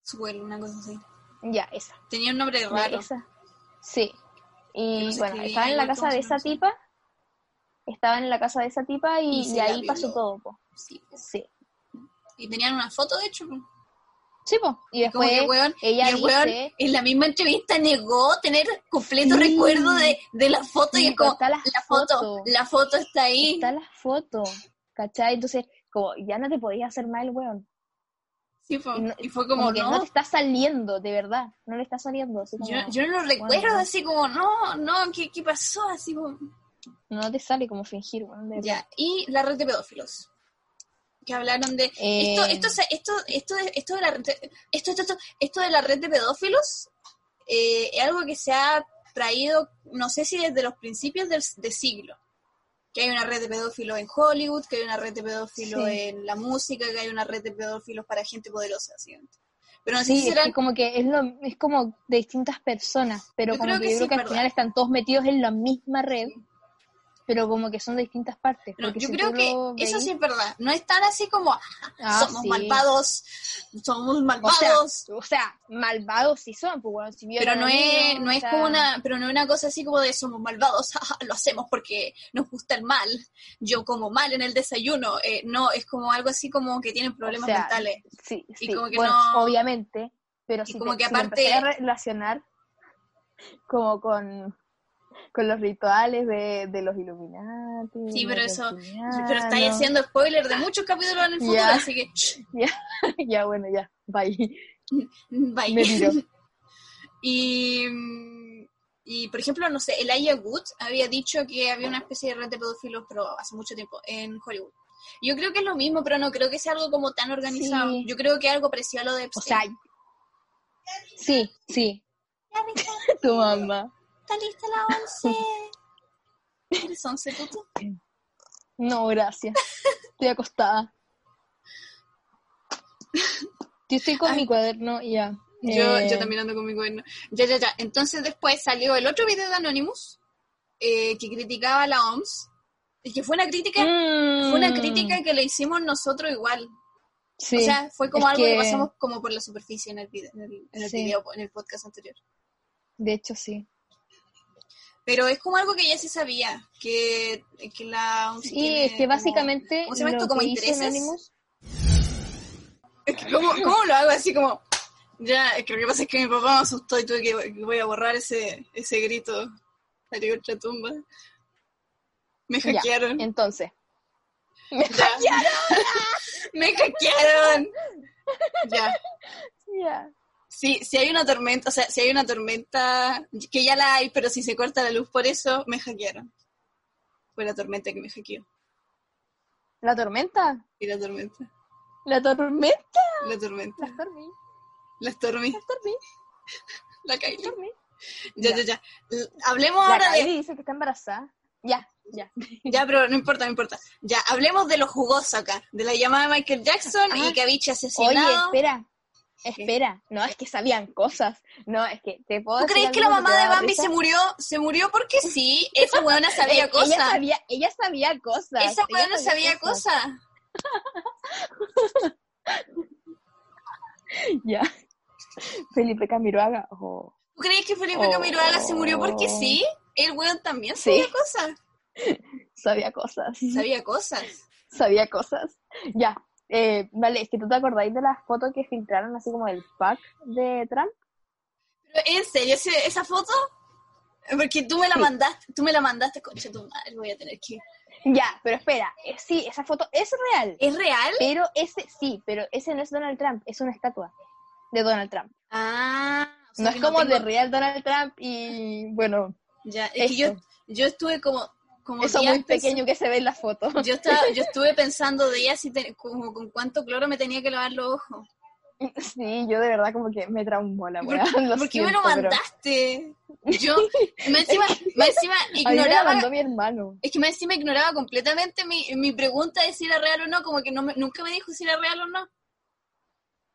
Suel, una cosa así. Ya, esa. Tenía un nombre de raro. esa. Sí. Y no bueno, estaba en la casa de esa tipa. Estaba en la casa de esa tipa y, Y ahí pasó todo, po. Sí. Sí. Y tenían una foto, de hecho. Sí, po. Y después que, weón, ella y el weón dice... en la misma entrevista negó tener completo Sí. recuerdo de, de la foto y es como, está la la foto, foto. la foto está ahí. Está la foto, ¿cachai? Entonces, como, ya no te podías hacer mal, weón. Sí, fue- Y, no- y fue como, como, que no, no te está saliendo, de verdad. No le está saliendo. Así como, yo, yo no lo recuerdo, bueno. así como, no, no, ¿qué, qué pasó? Así como, No te sale como fingir, de ya. Y la red de pedófilos. Que hablaron de, Eh, esto, esto, se- esto, esto, de- esto de la red, esto, esto, esto de la red de pedófilos, eh, es algo que se ha traído, no sé si desde los principios del de siglo. Que hay una red de pedófilos en Hollywood, que hay una red de pedófilos Sí. en la música, que hay una red de pedófilos para gente poderosa, ¿sí? Pero no sé Sí, si es serán que como que es, lo, es como de distintas personas, pero Yo como creo que, que yo creo que al verdad. final están todos metidos en la misma red, pero como que son de distintas partes. No, porque yo si creo que eso sí es verdad. No es tan así como Ah, somos sí. malvados, somos O sea, malvados. o sea, malvados sí son, pues bueno, si pero no es, no o es como una, pero no es una cosa así como de somos malvados, jaja, *laughs* lo hacemos porque nos gusta el mal. Yo como mal en el desayuno. Eh, no, es como algo así como que tienen problemas sea, mentales. Sí, y sí, como que bueno, no- obviamente, pero y si, como te, que si aparte- a relacionar como con, con los rituales de, de los Illuminati. Sí, pero eso-. Pero estáis haciendo spoiler de muchos capítulos en el futuro, Ya. así que *laughs* ya, bueno, ya, bye. *laughs* Bye. Me tiro. *laughs* y, y, por ejemplo, no sé, Elijah Wood había dicho que había una especie de red de pedófilos, pero hace mucho tiempo, en Hollywood. Yo creo que es lo mismo, pero no creo que sea algo como tan organizado. Sí. Yo creo que algo parecido a lo de O sea, Epstein. sí, sí, tu mamá. Está lista la once. ¿Eres once, Tuto? No, gracias. Estoy acostada. Yo estoy con Ay. mi cuaderno y ya. Yo, Eh, yo también ando con mi cuaderno. Ya, ya, ya. Entonces después salió el otro video de Anonymous eh, que criticaba a la OMS. Y que fue una crítica, fue una mm, crítica que le hicimos nosotros igual. Sí, o sea, fue como es algo que... que- pasamos como por la superficie en el video, en el, en el Sí. video, en el podcast anterior. de hecho sí. Pero es como algo que ya se sabía, que, que la Sí, tiene es que como- básicamente ¿Cómo se llama esto? ¿Como intereses? Es que ¿cómo, ¿Cómo lo hago así como... Ya, es que lo que pasa es que mi papá me asustó y tuve que, que voy a borrar ese, ese grito. Otra tumba. Me Ya, hackearon. Entonces, *laughs* Ya. *laughs* Me hackearon. Ya. ya. Sí, si hay una tormenta, o sea, si hay una tormenta, que ya la hay, pero si se corta la luz por eso, me hackearon. Fue la tormenta que me hackeó. ¿La tormenta? Y la tormenta. ¿La tormenta? La tormenta. La Stormy. La Stormy. La Stormy. *laughs* La Kylie. Stormy. Ya, ya, Ya. ya. Hablemos La ahora de. Kylie dice que está embarazada. Ya, ya. Ya, pero no importa, no importa. Ya, hablemos de lo jugoso acá. De la llamada de Michael Jackson Ah. y que Avicii Oye, asesinado. espera. Espera, no es que sabían cosas. No, es que te puedo ¿Tú crees que la mamá de Bambi risa? se murió? Se murió porque sí. Esa weona *laughs* sabía cosas. Ella sabía, ella sabía cosas. Esa weona sabía cosas. *laughs* Ya. Felipe Camiroaga. oh, ¿Tú crees que Felipe Oh. Camiroaga se murió porque sí? El weón también Sí. sabía cosas. *laughs* sabía cosas. Sabía cosas. Sabía cosas. Ya. Eh, vale, es que tú te acordáis de las fotos que filtraron así como del pack de Trump. Pero, ¿En serio ese- esa foto? Porque tú me la Sí. mandaste, tú me la mandaste, concha tu madre, voy a tener que... Ya, pero espera, eh, sí, esa foto es real. ¿Es real? Pero ese, sí, pero ese no es Donald Trump, es una estatua de Donald Trump. Ah, o sea No es como tengo- de real Donald Trump y bueno, Ya, es que yo, eso. yo estuve como... como eso muy pequeño que se ve en la foto. *laughs* Yo, estaba, yo estuve *laughs* pensando de ella si te- como con cuánto cloro me tenía que lavar los ojos. Sí, yo de verdad como que me traumó la ¿Por, weá. *laughs* por qué me lo pero- mandaste? Yo, más encima, más encima A mí me la ignoraba... mandó mi hermano. Es que más encima ignoraba completamente mi, mi pregunta de si era real o no, como que no me- nunca me dijo si era real o no.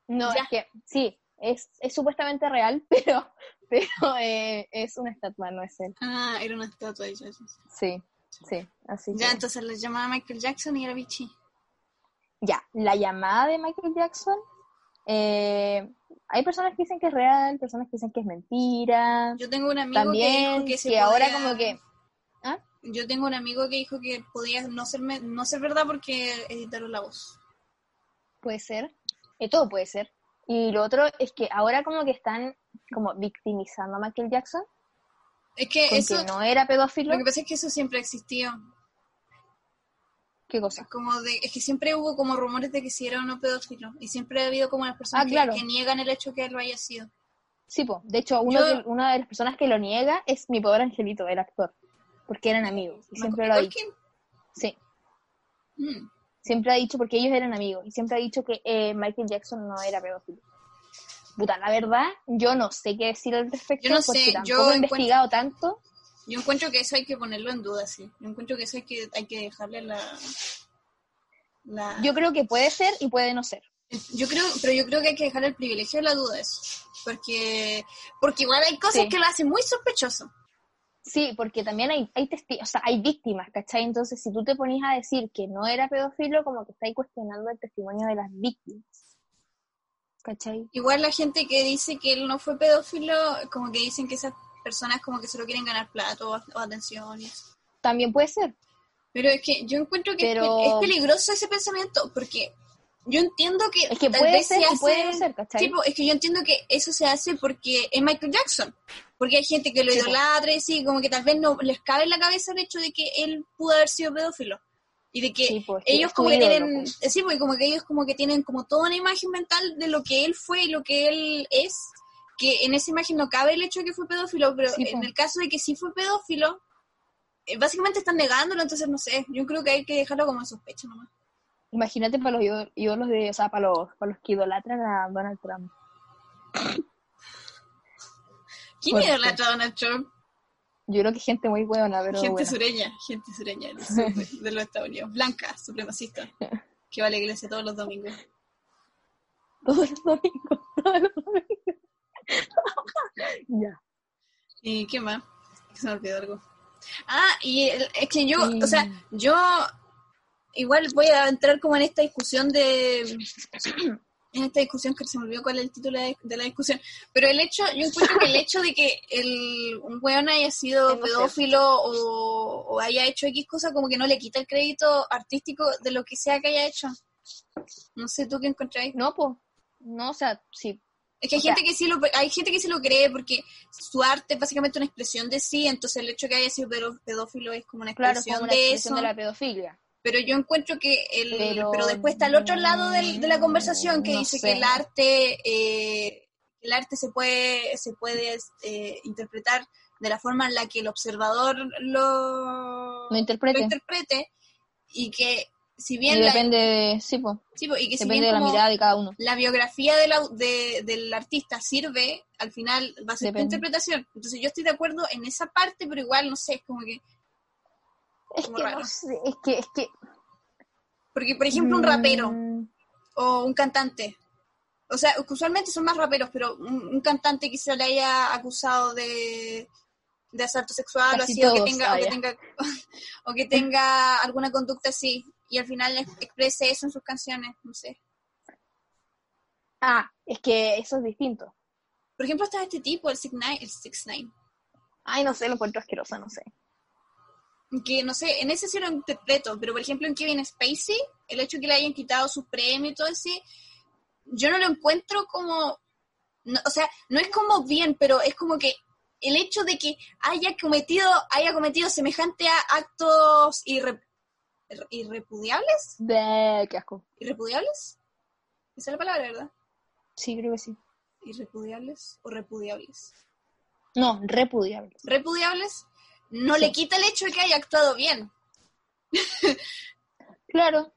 No, Ya. es que sí, es, es supuestamente real, pero, pero eh, es una estatua, no es él. Ah, era una estatua de Jason. Sí, sí, así Ya, que- entonces le llamaba Michael Jackson y era Vichy. Ya, la llamada de Michael Jackson, eh, hay personas que dicen que es real, personas que dicen que es mentira. Yo tengo un amigo que También dijo que, que se ahora como que... ¿Ah? Yo tengo un amigo que dijo que podía no ser, me- no ser verdad porque editaron la voz. Puede ser, eh, todo puede ser. Y lo otro es que ahora como que están como victimizando a Michael Jackson, Es que con eso, que no era pedófilo. lo que pasa es que eso siempre existió. ¿Qué cosa? Como de, es que siempre hubo como rumores de que si era o no pedófilo. Y siempre ha habido como las personas Ah, que, claro. que niegan el hecho que él lo haya sido. Sí, po. de hecho, uno Yo- que- una de las personas que lo niega es mi pobre angelito, el actor, porque eran amigos. Y siempre lo ha dicho. Sí, Mm. siempre ha dicho, porque ellos eran amigos, y siempre ha dicho que eh, Michael Jackson no era pedófilo. Puta, la verdad, yo no sé qué decir al respecto, Yo no porque sé, tampoco yo he investigado tanto. Yo encuentro que eso hay que ponerlo en duda, sí. Yo encuentro que eso hay que, hay que dejarle la... la... Yo creo que puede ser y puede no ser. Yo creo, pero yo creo que hay que dejar el privilegio de la duda eso. Porque, porque igual hay cosas Sí. que lo hacen muy sospechoso. Sí, porque también hay, hay testigos, o sea, hay víctimas, ¿cachai? Entonces, si tú te ponías a decir que no era pedófilo, como que estáis cuestionando el testimonio de las víctimas. ¿Cachai? Igual la gente que dice que él no fue pedófilo, como que dicen que esas personas como que solo quieren ganar plato o, atención y eso. También puede ser. Pero es que yo encuentro que es Pero- pe- es, peligroso ese pensamiento, porque yo entiendo que Es que tal puede vez ser se hace... puede no ser, ¿cachai? Sí, po, es que yo entiendo que eso se hace porque es Michael Jackson. Porque hay gente que lo Sí, idolatra y sí, como que tal vez no les cabe en la cabeza el hecho de que él pudo haber sido pedófilo. Y de que Sí, pues, ellos como que tienen, pues. sí, porque como que ellos como que tienen como toda una imagen mental de lo que él fue y lo que él es, que en esa imagen no cabe el hecho de que fue pedófilo, pero Sí, en po. el caso de que sí fue pedófilo, eh, básicamente están negándolo, entonces no sé, yo creo que hay que dejarlo como en sospecha nomás. Imagínate para los ídol- ídolos de, o sea, para los, para los que idolatran a Donald Trump. ¿Quién idolatra a Donald Trump? Yo creo que gente muy buena, pero gente bueno. sureña, gente sureña del sur de, los Estados Unidos. Blanca, supremacista, que va a la iglesia todos los domingos. Todos los domingos, todos los domingos. *laughs* ya. ¿Y qué más? Se me olvidó algo. Ah, y el- es que yo, Mm. o sea, yo igual voy a entrar como en esta discusión de en esta discusión que se me olvidó cuál es el título de, de la discusión, pero el hecho, yo encuentro que el hecho de que el, un weón haya sido pedófilo o, o haya hecho X cosa, como que no le quita el crédito artístico de lo que sea que haya hecho. No sé, ¿tú qué encontráis? No, pues. No, o sea, sí. Es que hay O sea- gente que sí lo hay gente que sí lo cree porque su arte es básicamente una expresión de sí, entonces el hecho de que haya sido pedó- pedófilo es como una Claro, es expresión como una de expresión eso. de la pedofilia. Pero yo encuentro que el pero, Pero después está el otro lado del- de la conversación que no dice sé. que el arte eh, el arte se puede se puede eh, interpretar de la forma en la que el observador lo, interprete. lo interprete y que si Y bien la, depende de. Sí, sí, po, y que si Depende bien de la mirada de cada uno. la biografía de- del artista sirve, al final va a ser tu Depende. interpretación. Entonces yo estoy de acuerdo en esa parte, pero igual, no sé, es como que... Es que raro. no sé, es que, es que. Porque, por ejemplo, un rapero Mm, o un cantante, o sea, usualmente son más raperos, pero un, un cantante que se le haya acusado de, de asalto sexual o así, o que, tenga, o, que tenga, *laughs* o que tenga alguna conducta así, y al final ex- exprese eso en sus canciones, no sé. Ah, es que eso es distinto. Por ejemplo, está este tipo, el 6ix9ine, el 6ix9ine. Ay, no sé, lo encuentro asqueroso, no sé. Que no sé, en ese sí lo interpreto, pero por ejemplo en Kevin Spacey, el hecho de que le hayan quitado su premio y todo así, yo no lo encuentro como, no, o sea, no es como bien, pero es como que el hecho de que haya cometido, haya cometido semejante a actos irre- irre- irrepudiables, De qué asco. irrepudiables, esa es la palabra, ¿verdad? Sí, creo que sí. Irrepudiables o repudiables. No, repudiable. Repudiables no Sí. le quita el hecho de que haya actuado bien. *laughs* Claro.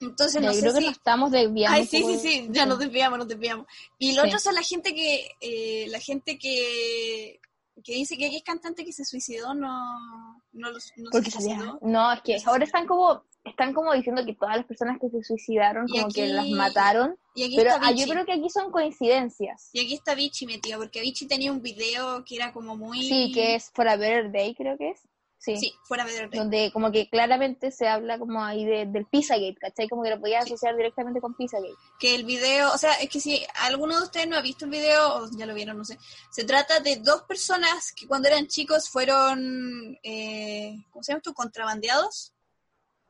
Entonces no yo sé creo que nos estamos desviando. Ay, sí, sí, sí, ya nos desviamos, nos desviamos. Y lo Sí. otro son la gente que, eh, la gente que, que dice que es cantante que se suicidó, no, no, los- no Porque se suicidó. No, es que ahora están como están como diciendo que todas las personas que se suicidaron Y como que las mataron, Y pero ah, yo creo que aquí son coincidencias. Y aquí está Vichy metido, porque Vichy tenía un video que era como muy... Sí, que es For a Better Day, creo que es. Sí. Sí, fuera de Day. Donde como que claramente se habla como ahí de, del Pizzagate, ¿cachai? Como que lo podía asociar directamente con Pizzagate. que el video, o sea, es que si alguno de ustedes no ha visto el video, o ya lo vieron, no sé, se trata de dos personas que cuando eran chicos fueron, eh, ¿cómo se llama esto? Contrabandeados.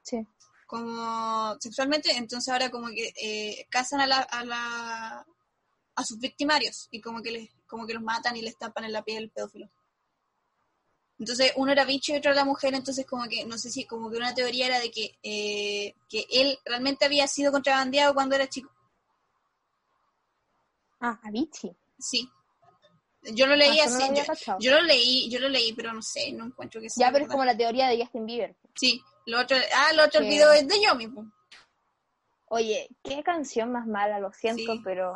Sí. como sexualmente, entonces ahora como que eh, cazan a la, a la a sus victimarios y como que les como que los matan y les tapan en la piel pedófilo. Entonces uno era bicho y otro era mujer, entonces como que no sé si como que una teoría era de que eh, que él realmente había sido contrabandeado cuando era chico. Ah, Avicii. Sí. Yo lo leí Ah, no así, lo yo, lo leí, yo lo leí, pero no sé, no encuentro que sea Ya, pero es como la teoría de Justin Bieber. Sí, lo otro, ah, lo otro el Que- video es de yo mismo. Oye, qué canción más mala, lo siento, Sí. pero...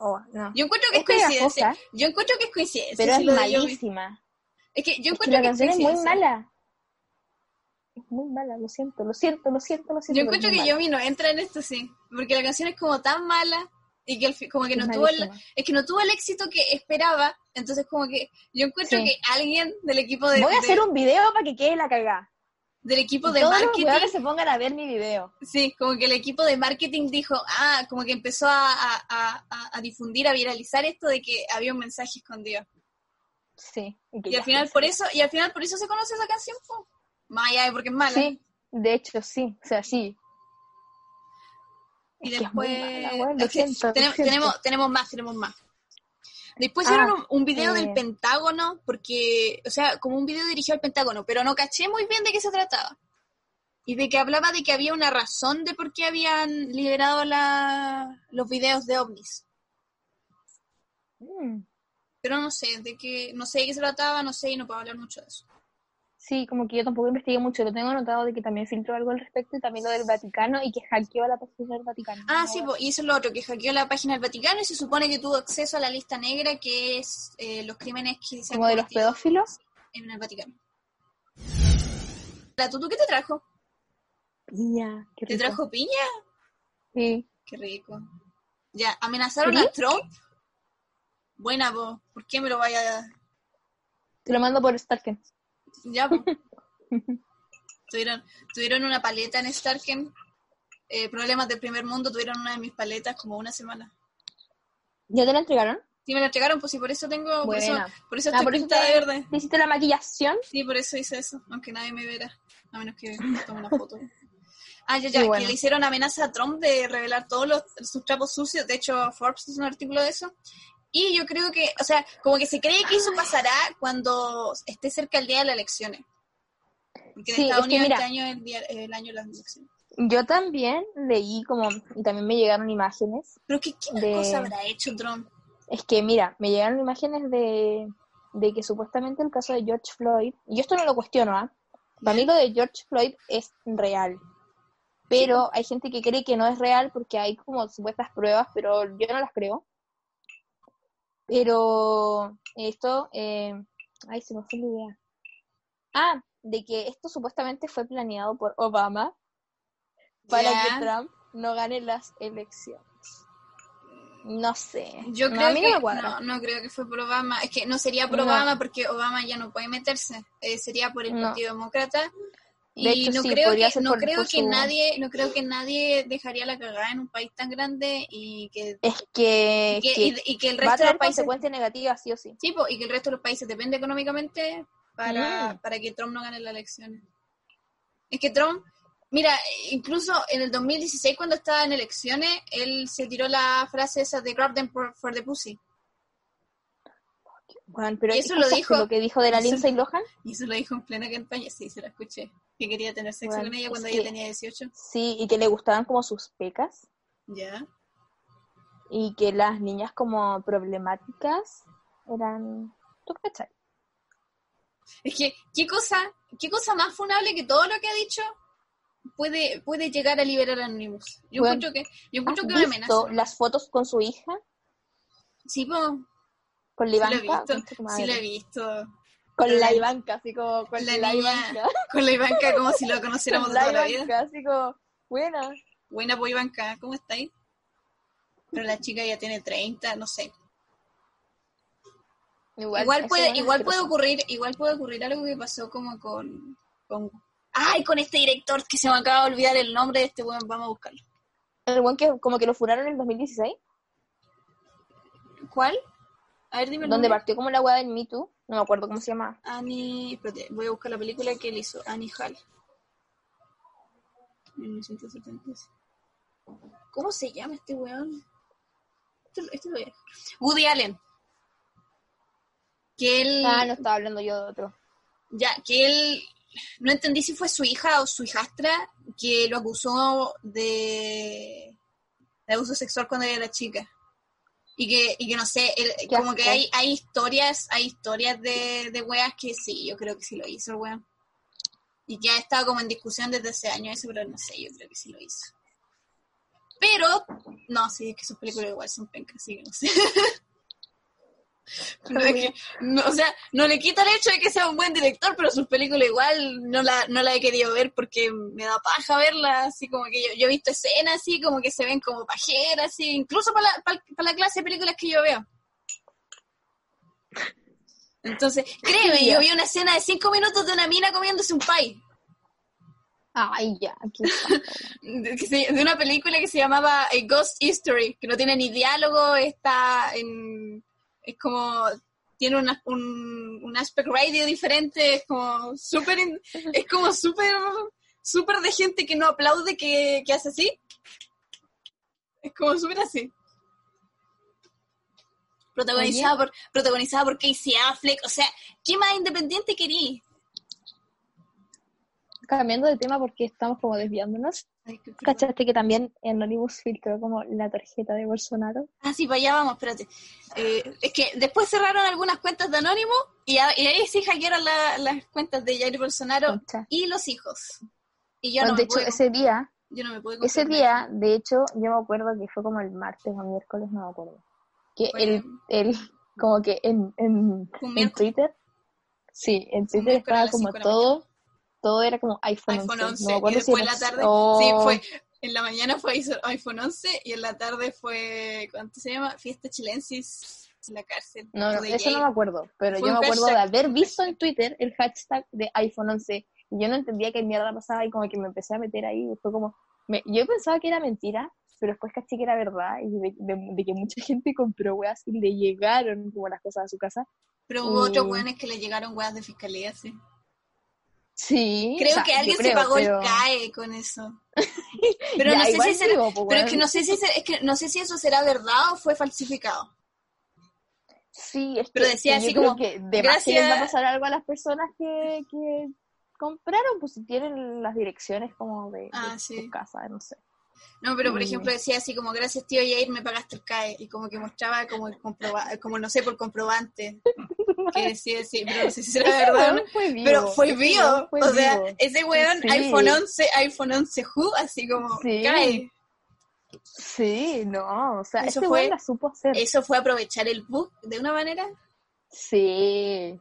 Oh, no. Yo encuentro que es, Es coincidencia. pegajosa, Yo encuentro que es coincidencia. pero es malísima. Es que yo Es que encuentro la que, canción es muy mala. Es muy mala, lo siento, lo siento, lo siento, lo siento. Yo encuentro que Yomi no entra en esto, sí. Porque la canción es como tan mala y que como que no tuvo el, es que no tuvo el éxito que esperaba. Entonces como que yo encuentro Sí. que alguien del equipo de, Voy a de- hacer un video para que quede la cagada. Del equipo de Todos los marketing, weones se pongan a ver mi video. sí, como que el equipo de marketing dijo, ah, como que empezó a, a- a- difundir, a viralizar esto de que había un mensaje escondido. Sí. que Y al final por eso, y al final por eso se conoce esa canción, po. Más allá de porque es mala. Sí, de hecho sí, o sea, sí. Y Es que es muy después mala, lo que tenemos, siento. tenemos, tenemos más, tenemos más. Después Ah, hicieron un, un video eh. del Pentágono, porque, o sea, como un video dirigido al Pentágono, pero no caché muy bien de qué se trataba. Y de que hablaba de que había una razón de por qué habían liberado la, los videos de ovnis. Mm, Pero no sé, de qué, no sé de qué se trataba, no sé y no puedo hablar mucho de eso. Sí, como que yo tampoco investigué mucho, lo tengo anotado de que también filtró algo al respecto y también lo del Vaticano y que hackeó la página del Vaticano. Ah, sí, po, y eso es lo otro, que hackeó la página del Vaticano y se supone que tuvo acceso a la lista negra, que es eh, los crímenes que se han Como de los pedófilos. en el Vaticano. ¿La tutu qué te trajo? Piña, qué ¿Te rico. trajo piña? Sí. Qué rico. Ya, amenazaron ¿Sí? a Trump. Buena, po. ¿por qué me lo vaya a...? Te lo mando por Starken. Ya, *laughs* tuvieron, tuvieron una paleta en Starken. Eh, problemas del primer mundo, tuvieron una de mis paletas como una semana. ¿Ya te la entregaron? Sí, me la entregaron, pues sí, por eso tengo... Por eso, por eso Ah, estoy por eso pintada te- de verde. ¿Te hiciste la maquillación? Sí, por eso hice eso, aunque nadie me verá, a menos que tome una foto. *laughs* Ah, ya, ya, bueno. que le hicieron amenaza a Trump de revelar todos los, sus trapos sucios. De hecho, Forbes hizo un artículo de eso. Y yo creo que, o sea, como que se cree que eso pasará cuando esté cerca el día de las elecciones. Porque en Sí, Estados es Unidos mira- este año es el, día- el año de las elecciones. Yo también leí como, y también me llegaron imágenes. Pero ¿qué, qué De- cosa habrá hecho Trump? Es que, mira, me llegaron imágenes de, de que supuestamente el caso de George Floyd, y esto no lo cuestiono, ¿ah? Para mí lo de George Floyd es real. Pero hay gente que cree que no es real porque hay como supuestas pruebas, pero yo no las creo. Pero esto, eh, ay, se me fue la idea. Ah, de que esto supuestamente fue planeado por Obama para que Trump no gane las elecciones. No sé. Yo No, creo a mí que no me cuadra. no, no creo que fue por Obama. Es que no sería por No. Obama porque Obama ya no puede meterse. Eh, sería por el No. Partido Demócrata. De Y hecho, no sí, creo que no creo que su- nadie no creo que nadie dejaría la cagada en un país tan grande y que, Es que, y que, que y- y que el va a resto de tener los países consecuencias negativas, sí o sí. sí, y que el resto de los países depende económicamente para, Mm. para que Trump no gane las elecciones. Es que Trump, mira, incluso en el 2016 cuando estaba en elecciones, él se tiró la frase esa de grab them for, for the pussy. Bueno, pero Y eso lo ¿escuchaste dijo- lo que dijo de la eso- Lindsay Lohan? Y eso lo dijo en plena campaña, sí, se la escuché. Que quería tener sexo Bueno, con ella cuando que- ella tenía 18. Sí, y que le gustaban como sus pecas Ya. y que las niñas como problemáticas eran... ¿Tú cachai? Es que, ¿qué cosa, ¿qué cosa más funable que todo lo que ha dicho puede, puede llegar a liberar a Anonymous? Yo Bueno, encuentro que, yo ¿Has encuentro que visto amenaza. las fotos con su hija? Sí, po, Con la Ivanka. Sí lo he visto. Con la Ivanka, así como con La la, Ivanka. *laughs* Con la Ivanka como si lo *laughs* conociéramos Con de la toda la vida. Así como, buena. Buena pues Ivanka, ¿cómo estáis? Pero la chica ya tiene 30, no sé. Igual, puede, igual puede ocurrir, igual puede ocurrir algo que pasó como con, con ay, con este director que se me acaba de olvidar el nombre de este weón, vamos a buscarlo. El buen que como que lo furaron en el 2016, ¿Cuál? A ver, dime el donde nombre. partió como la weá del Me Too. No me acuerdo cómo se llama. Annie, espérate, voy a buscar la película que él hizo, Annie Hall. 1976. ¿Cómo se llama este weón? Este, este lo voy a. Woody Allen. Que él, Ah, no estaba hablando yo de otro. ya, que él, no entendí si fue su hija o su hijastra, que lo acusó de, de abuso sexual cuando era chica. Y que, y que no sé, como que hay, hay historias, hay historias de, de weas que sí, yo creo que sí lo hizo el weón. Y que ha estado como en discusión desde hace años eso, pero no sé, yo creo que sí lo hizo. Pero, no, sí, es que sus películas igual son pencas, que no sé. *laughs* *laughs* No, es que- no, o sea, no le quita el hecho de que sea un buen director, pero sus películas igual no la, no la he querido ver porque me da paja verlas, así como que yo, yo he visto escenas así como que se ven como pajeras, así, incluso para la, para, para la clase de películas que yo veo. Entonces, créeme, yo vi una escena de cinco minutos de una mina comiéndose un pie. Ay, ya, *laughs* de, una película que se llamaba A Ghost History, que no tiene ni diálogo, está en... es como... tiene una- un, un aspect radio diferente, es como súper... es como súper... súper de gente que no aplaude que, que hace así. Es como súper así. Protagonizada por, protagonizada por Casey Affleck, o sea, ¿qué más independiente querí? cambiando de tema porque estamos como desviándonos. Ay. ¿Cachaste que también Anonymous filtró como la tarjeta de Bolsonaro? Ah, sí, para allá vamos, espérate. Eh, es que después cerraron algunas cuentas de Anónimo y, a- y ahí sí hackearon la- las cuentas de Jair Bolsonaro Concha. y los hijos. Y yo Bueno, no, de me hecho, ese día, yo no me pude ese día, de hecho, yo me acuerdo que fue como el martes o miércoles, no me acuerdo. Que Fue- el, el, como que en, en. Twitter, sí, en Twitter estaba como todo, todo era como iPhone, iPhone 11. No me y acuerdo si después en la tarde, Oh, sí, fue, en la mañana fue iPhone 11 y en la tarde fue, ¿cuánto se llama? Fiesta Chilensis en la cárcel. No, no, de eso no me acuerdo, pero Fue yo me acuerdo de hashtag. haber visto en Twitter el hashtag de iPhone 11 y yo no entendía qué mierda pasaba y como que me empecé a meter ahí y fue como, me- yo pensaba que era mentira, pero después caché que era verdad y de, de- de que mucha gente compró weas y le llegaron como las cosas a su casa. Pero hubo otros Mm. weones que le llegaron weas de fiscalía, sí. Sí. Creo o sea, que alguien se creo, pagó pero- el CAE con eso. *laughs* Pero Ya, no sé si será- digo, pues, pero es que no sé si se- es que no sé si eso será verdad o fue falsificado. Sí, es Pero que- decía que así yo creo como, que de que les va a gracias- pasar algo a las personas que, que compraron, pues si tienen las direcciones como de, Ah, sus sí. casas, no sé. No, pero por ejemplo decía así como gracias tío Yair me pagaste el CAE y como que mostraba como el como no sé por comprobante *laughs* que decía sí, pero si será Ese verdad. fue vivo, Pero fue vivo, fue o sea, vivo. ese weón Sí. iPhone 11, iPhone 11 Who, así como Sí. CAE. Sí, no, o sea, Eso ese fue- weón la supo hacer. Eso fue aprovechar el bug de una manera. Sí.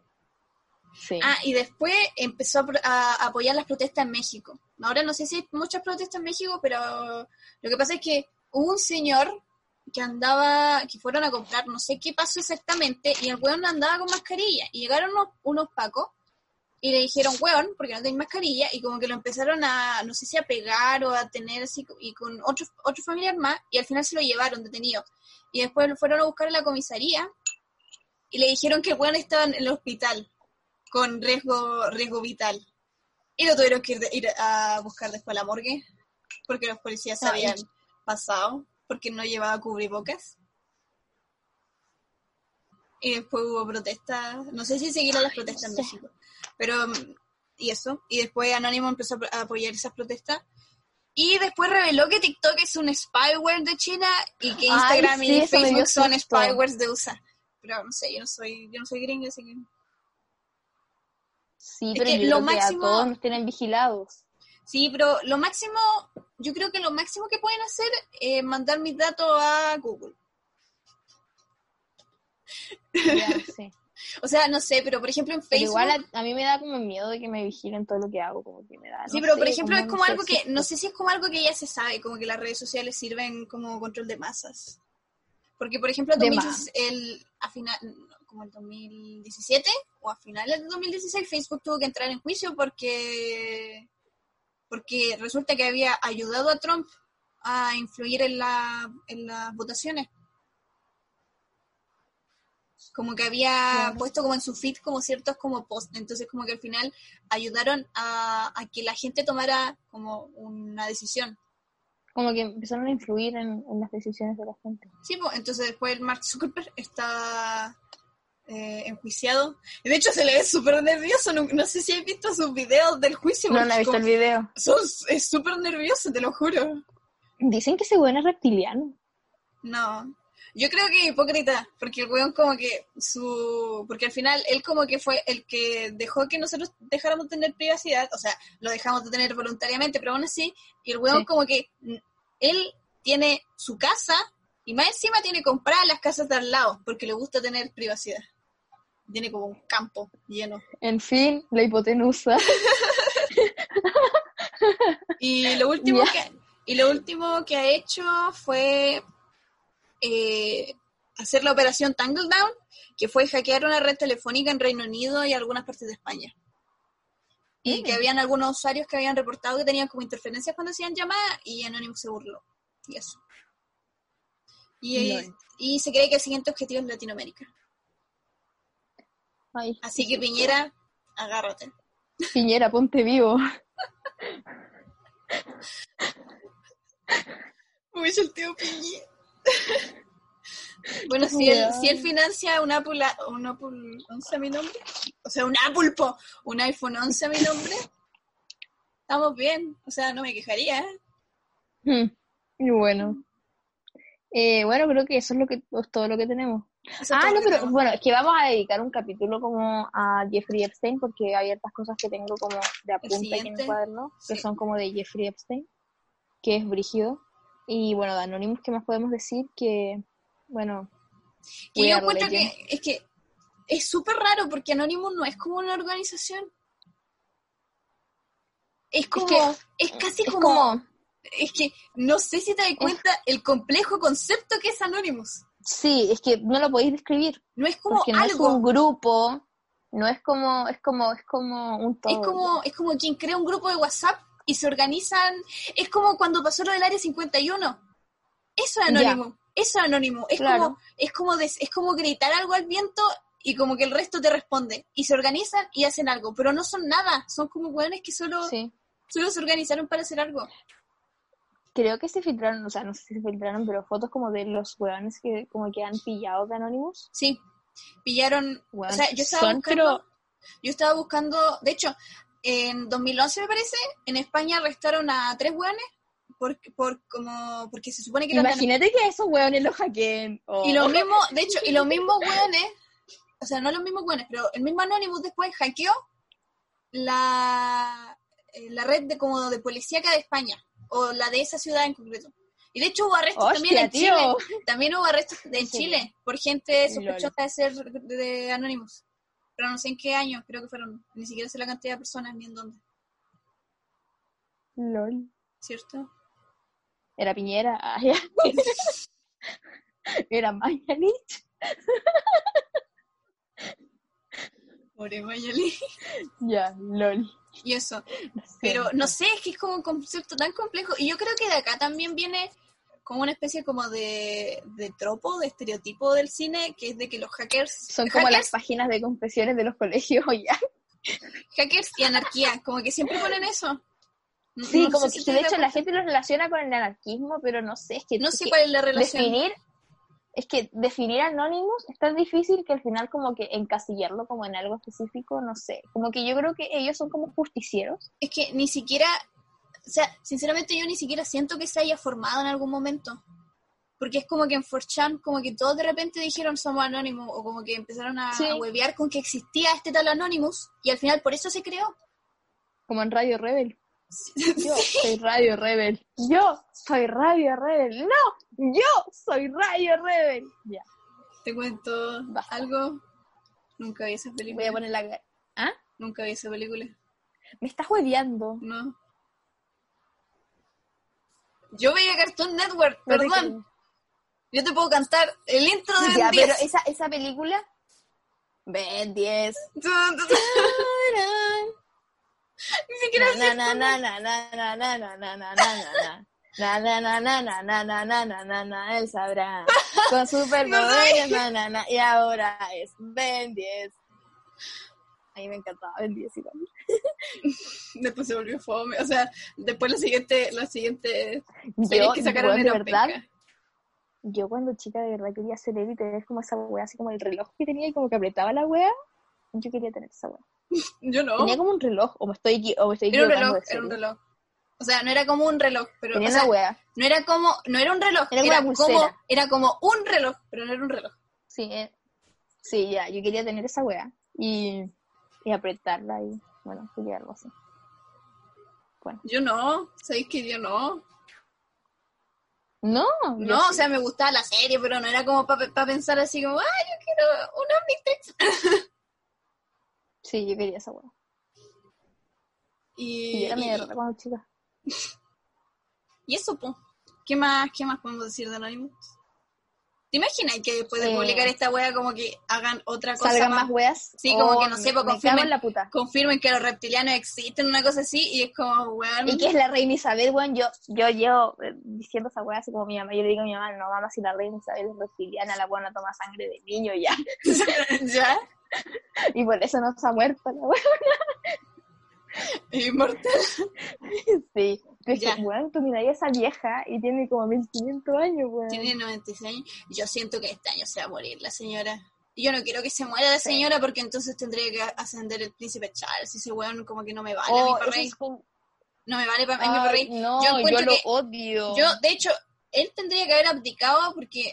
Sí. Ah, y después empezó a, a apoyar las protestas en México. Ahora no sé si hay muchas protestas en México, pero lo que pasa es que un señor que andaba, que fueron a comprar, no sé qué pasó exactamente, y el weón andaba con mascarilla. Y llegaron unos, unos pacos y le dijeron, weón, porque no tenéis mascarilla, y como que lo empezaron a, no sé si a pegar o a tener así, y con otro, otro familiar más, y al final se lo llevaron detenido. Y después lo fueron a buscar a la comisaría y le dijeron que el weón estaba en el hospital con riesgo, riesgo vital. Y lo tuvieron que ir, a buscar después a la morgue, porque los policías Ay. habían pasado, porque no llevaba cubrebocas. Y después hubo protestas, no sé si seguirán las protestas en. México, pero, mm, y eso, y después Anónimo empezó a apoyar esas protestas. Y después reveló que TikTok es un spyware de China y que Ay, Instagram sí, y Facebook son susto. spywares de USA. Pero no sé, yo no soy, yo no soy gringa, así que... sí, es pero que yo lo creo que máximo- a todos nos tienen vigilados. Sí, pero lo máximo, yo creo que lo máximo que pueden hacer es mandar mis datos a Google. Ya, *laughs* sí. O sea, no sé, pero por ejemplo en Pero Facebook... igual a, a mí me da como miedo de que me vigilen todo lo que hago, como que me da. Sí, pero sé, por ejemplo es como algo que, no sé si es como algo que ya se sabe, como que las redes sociales sirven como control de masas. Porque por ejemplo, De 2016 el, a final, como el 2017 o a finales de 2016 Facebook tuvo que entrar en juicio porque porque resulta que había ayudado a Trump a influir en, la, en las votaciones. Como que había puesto como en su feed como ciertos como posts. Entonces como que al final ayudaron a, a que la gente tomara como una decisión. Como que empezaron a influir en, en las decisiones de la gente. Sí, pues, entonces después el Mark Zuckerberg está eh, enjuiciado. Y de hecho se le ve súper nervioso. No, no sé si has visto sus videos del juicio. No, no he visto como- el video. son- es súper nervioso, te lo juro. Dicen que ese weón es reptiliano. No. Yo creo que hipócrita, porque el weón como que su... Porque al final él como que fue el que dejó que nosotros dejáramos de tener privacidad, o sea, lo dejamos de tener voluntariamente, pero aún así, y el weón Sí. como que él tiene su casa y más encima tiene compradas las casas de al lado, porque le gusta tener privacidad. Tiene como un campo lleno. En fin, la hipotenusa. Y lo último que y lo último que ha hecho fue eh, hacer la operación Tangle Down, que fue hackear una red telefónica en Reino Unido y algunas partes de España. Y Mm. que habían algunos usuarios que habían reportado que tenían como interferencias cuando hacían llamadas y Anonymous se burló. Y eso. Y se cree que el siguiente objetivo es Latinoamérica. Ay, Así que Piñera, agárrate. Piñera, ponte vivo. Uy, el tío Piñera. *laughs* bueno, si él, si él financia un Apple, un Apple 11 a mi nombre, o sea, un Apple, po, un iPhone 11 a mi nombre, estamos bien, o sea, no me quejaría. ¿eh? Hmm. Y bueno. Eh, bueno, creo que eso es lo que es todo lo que tenemos. Eso Ah, no, pero bueno, es que vamos a dedicar un capítulo como a Jeffrey Epstein porque hay otras cosas que tengo como de apunte aquí en el cuaderno que sí. son como de Jeffrey Epstein, que es brígido. Y bueno, de Anonymous, ¿qué más podemos decir? Que, bueno, Que yo encuentro que es que es súper raro porque Anonymous no es como una organización. Es como, es, que casi es como, como, es que no sé si te das cuenta el complejo concepto que es Anonymous. Sí, es que no lo podéis describir No es como porque no es algo, un grupo, no es como, es como, es como un todo. es como, es como quien crea un grupo de WhatsApp y se organizan, es como cuando pasó lo del área 51. Eso es Ya. anónimo, eso es anónimo, es Claro. como, es como des- es como gritar algo al viento y como que el resto te responde. Y se organizan y hacen algo, pero no son nada, son como hueones que solo, Sí. solo se organizaron para hacer algo. Creo que se filtraron, o sea, no sé si se filtraron, pero fotos como de los hueones que como que han pillado de Anonymous. Sí. Pillaron, Weón, o sea, yo estaba son, buscando, pero- yo estaba buscando, de hecho, en 2011 me parece, en España arrestaron a tres hueones por, por como, porque se supone que eran Imagínate que esos hueones los hackeen. Oh. Y lo mismo, *laughs* de hecho, y los mismos hueones, o sea, no los mismos hueones, pero el mismo Anonymous después hackeó la, eh, la red de como de policíaca de España, o la de esa ciudad en concreto. Y de hecho hubo arrestos también en tío. Chile. También hubo arrestos en Sí. Chile por gente Lol. sospechosa de ser de, de Anonymous. Pero no sé en qué año, creo que fueron, ni siquiera sé la cantidad de personas ni en dónde, Lol. ¿cierto? Era Piñera. *laughs* Ah, ya. Era Mañalich. Pobre Mayali. Ya, lol. Y eso. Pero no sé, es que es como un concepto tan complejo. Y yo creo que de acá también viene como una especie como de, de tropo, de estereotipo del cine, que es de que los hackers... Son como las páginas de confesiones de los colegios, *laughs* ya. hackers y anarquía, como que siempre ponen eso. Sí, no como que si de hecho la gente lo relaciona con el anarquismo, pero no sé, es que... No sé que cuál es la relación. Definir, es que definir Anonymous es tan difícil que al final como que encasillarlo como en algo específico, no sé. Como que yo creo que ellos son como justicieros. Es que ni siquiera... O sea, sinceramente yo ni siquiera siento que se haya formado en algún momento. Porque es como que en 4chan, como que todos de repente dijeron somos anónimos, o como que empezaron a, Sí. a huevear con que existía este tal Anonymous, y al final por eso se creó. Como en Radio Rebel. *laughs* Yo soy Radio Rebel. Yo soy Radio Rebel. No, yo soy Radio Rebel. Ya, Te cuento Basta. algo. Nunca vi esa película. voy a poner la... ¿Ah? Nunca vi esa película. Me estás hueveando. No. Yo veía Cartoon Network, No te perdón. Yo te puedo cantar el intro de. Ya, Ben pero 10. esa, esa película... Ben 10. Ni siquiera sé. Na na na na na na na na na na na na. Na na na na na na na na na él sabrá con superpoderes na na na y ahora es Ben 10 a mí me encantaba Ben 10 igual Después se volvió fome. O sea, después la siguiente, la siguiente serie yo, que sacaron era verdad yo cuando chica de verdad quería ser él y tener como esa wea así como el reloj que tenía y como que apretaba la wea yo quería tener esa wea *laughs* Yo no. tenía como un reloj o me estoy o me estoy Era un reloj, era un reloj. O sea, no era como un reloj, pero tenía o sea, una wea no era como, no era un reloj, Era como, era como un reloj, pero no era un reloj. Sí, eh, sí, ya, yo quería tener esa wea y, y apretarla y, bueno, quería algo así. Bueno. Yo no, ¿sabéis que yo no? No, No, sí. o sea, me gustaba la serie, pero no era como para pensar así como, ah, yo quiero un Omnitrix. *laughs* Sí, yo quería esa wea. Y Y, era medio y- rara cuando chica. y eso, pues. ¿Qué más, ¿Qué más podemos decir de Anonymous? ¿Te imaginas que después de Eh, publicar esta wea como que hagan otra cosa Salgan más? más weas. Sí, como que no sé, pues, me confirmen. la puta. Confirmen que los reptilianos existen, una cosa así, y es como, weón. Y que es la reina Isabel, weón, yo, yo llevo eh, diciendo esa wea así como mi mamá, yo le digo a mi mamá, no mamá, si la reina Isabel es reptiliana, la buena toma sangre de niño ya. *laughs* ¿Ya? Y por eso no se ha muerto la wea. Inmortal. Sí. Que, weón, tú miras a esa vieja y tiene como 1500 años, weón. Tiene 96 años. Yo siento que este año se va a morir la señora. Yo no quiero que se muera la Sí. señora porque entonces tendría que ascender el príncipe Charles. Y ese weón como que no me vale a Oh, mí para eso rey. es como- No me vale para mí por Ay, rey. no, Yo lo que- odio. Yo, de hecho, él tendría que haber abdicado porque,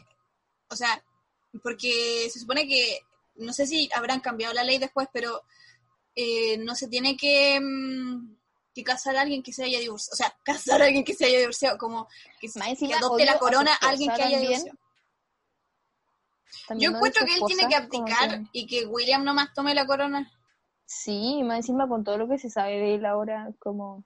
o sea, porque se supone que, no sé si habrán cambiado la ley después, pero eh, no se tiene que, mm, que casar a alguien que se haya divorciado. O sea, *laughs* casar a alguien que se haya divorciado, como que, adopte la corona a alguien que haya divorciado. Yo encuentro que él tiene que abdicar que- y que William nomás tome la corona. Sí, más encima con todo lo que se sabe de él ahora, como...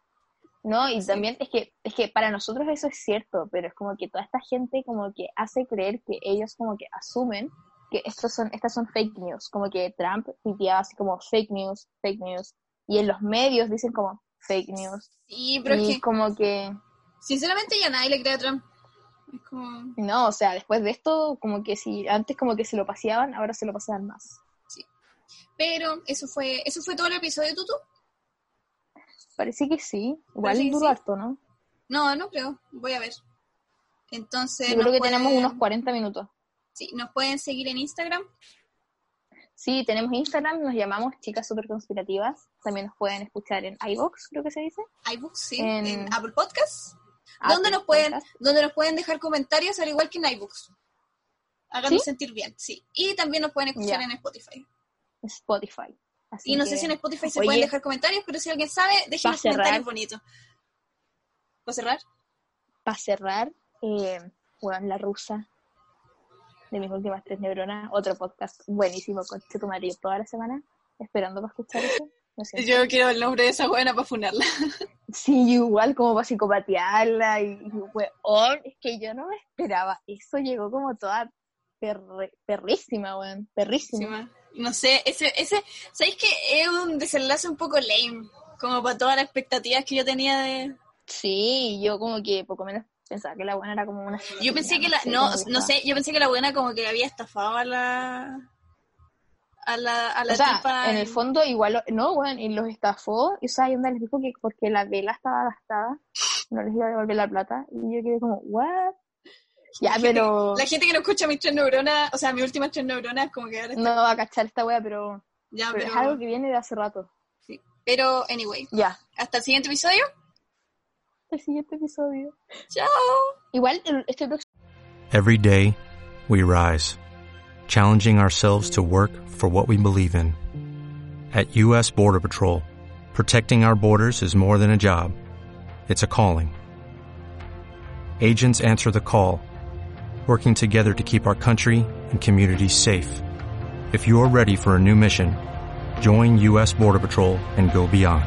No, y también es que, es que para nosotros eso es cierto, pero es como que toda esta gente como que hace creer que ellos como que asumen que estos son, estas son fake news, como que Trump tuiteaba así como fake news, fake news, y en los medios dicen como fake news, Sí, pero es y que, como que, sinceramente, ya nadie le cree a Trump. Es como... no, o sea, después de esto, como que si antes como que se lo paseaban, ahora se lo pasean más. Pero eso fue, eso fue todo el episodio, Tutu. Parece que sí, igual duró sí. harto, ¿no? No, no creo. Voy a ver. Entonces, Yo creo que tenemos unos 40 minutos. Sí, nos pueden seguir en Instagram. Sí, tenemos Instagram, nos llamamos Chicas Super Conspirativas. También nos pueden escuchar en iVoox, creo que se dice. iBooks, sí, En- en, Apple Podcasts. Donde nos pueden, Podcast. donde nos pueden dejar comentarios al igual que en iBooks. Háganos ¿Sí? sentir bien, sí. Y también nos pueden escuchar en Spotify. Spotify. Así Y no que- sé si en Spotify se Oye, pueden dejar comentarios, pero si alguien sabe, dejen los comentarios bonitos. ¿Puedo cerrar? Para cerrar, eh, bueno, La Rusa, de mis últimas tres neuronas, otro podcast buenísimo con Cheto Mario toda la semana, esperando para escuchar eso. Lo siento. Yo quiero el nombre de esa buena para funarla. Sí, igual como para psicopatearla y, y weón, es que yo no me esperaba. Eso llegó como toda perre- perrísima, weón, perrísima. No sé, ese, ese, ¿sabéis que es un desenlace un poco lame? Como para todas las expectativas que yo tenía de... Sí, yo como que poco menos pensaba que la buena era como una... Yo pensé que la, sé, no, no sé, yo pensé que la buena como que había estafado a la, a la, a la O sea, tipa. en el fondo igual, no, weón, y los estafó, y o sea, y onda les dijo que porque la vela estaba gastada, no les iba a devolver la plata, y yo quedé como, what? Ya, gente- pero La gente que no escucha mis tres neuronas, o sea, mis últimas tres neuronas, como que ahora está- no va a cachar esta wea, pero, ya, pero pero, es algo que viene de hace rato. sí. Pero, anyway, Ya, hasta el siguiente episodio. El siguiente episodio. Chao. Igual, el- este próximo Every day, we rise, challenging ourselves to work for what we believe in. At U.S. Border Patrol, protecting our borders is more than a job, it's a calling. Agents answer the call, working together to keep our country and communities safe. If you're ready for a new mission, join U.S. Border Patrol and go beyond.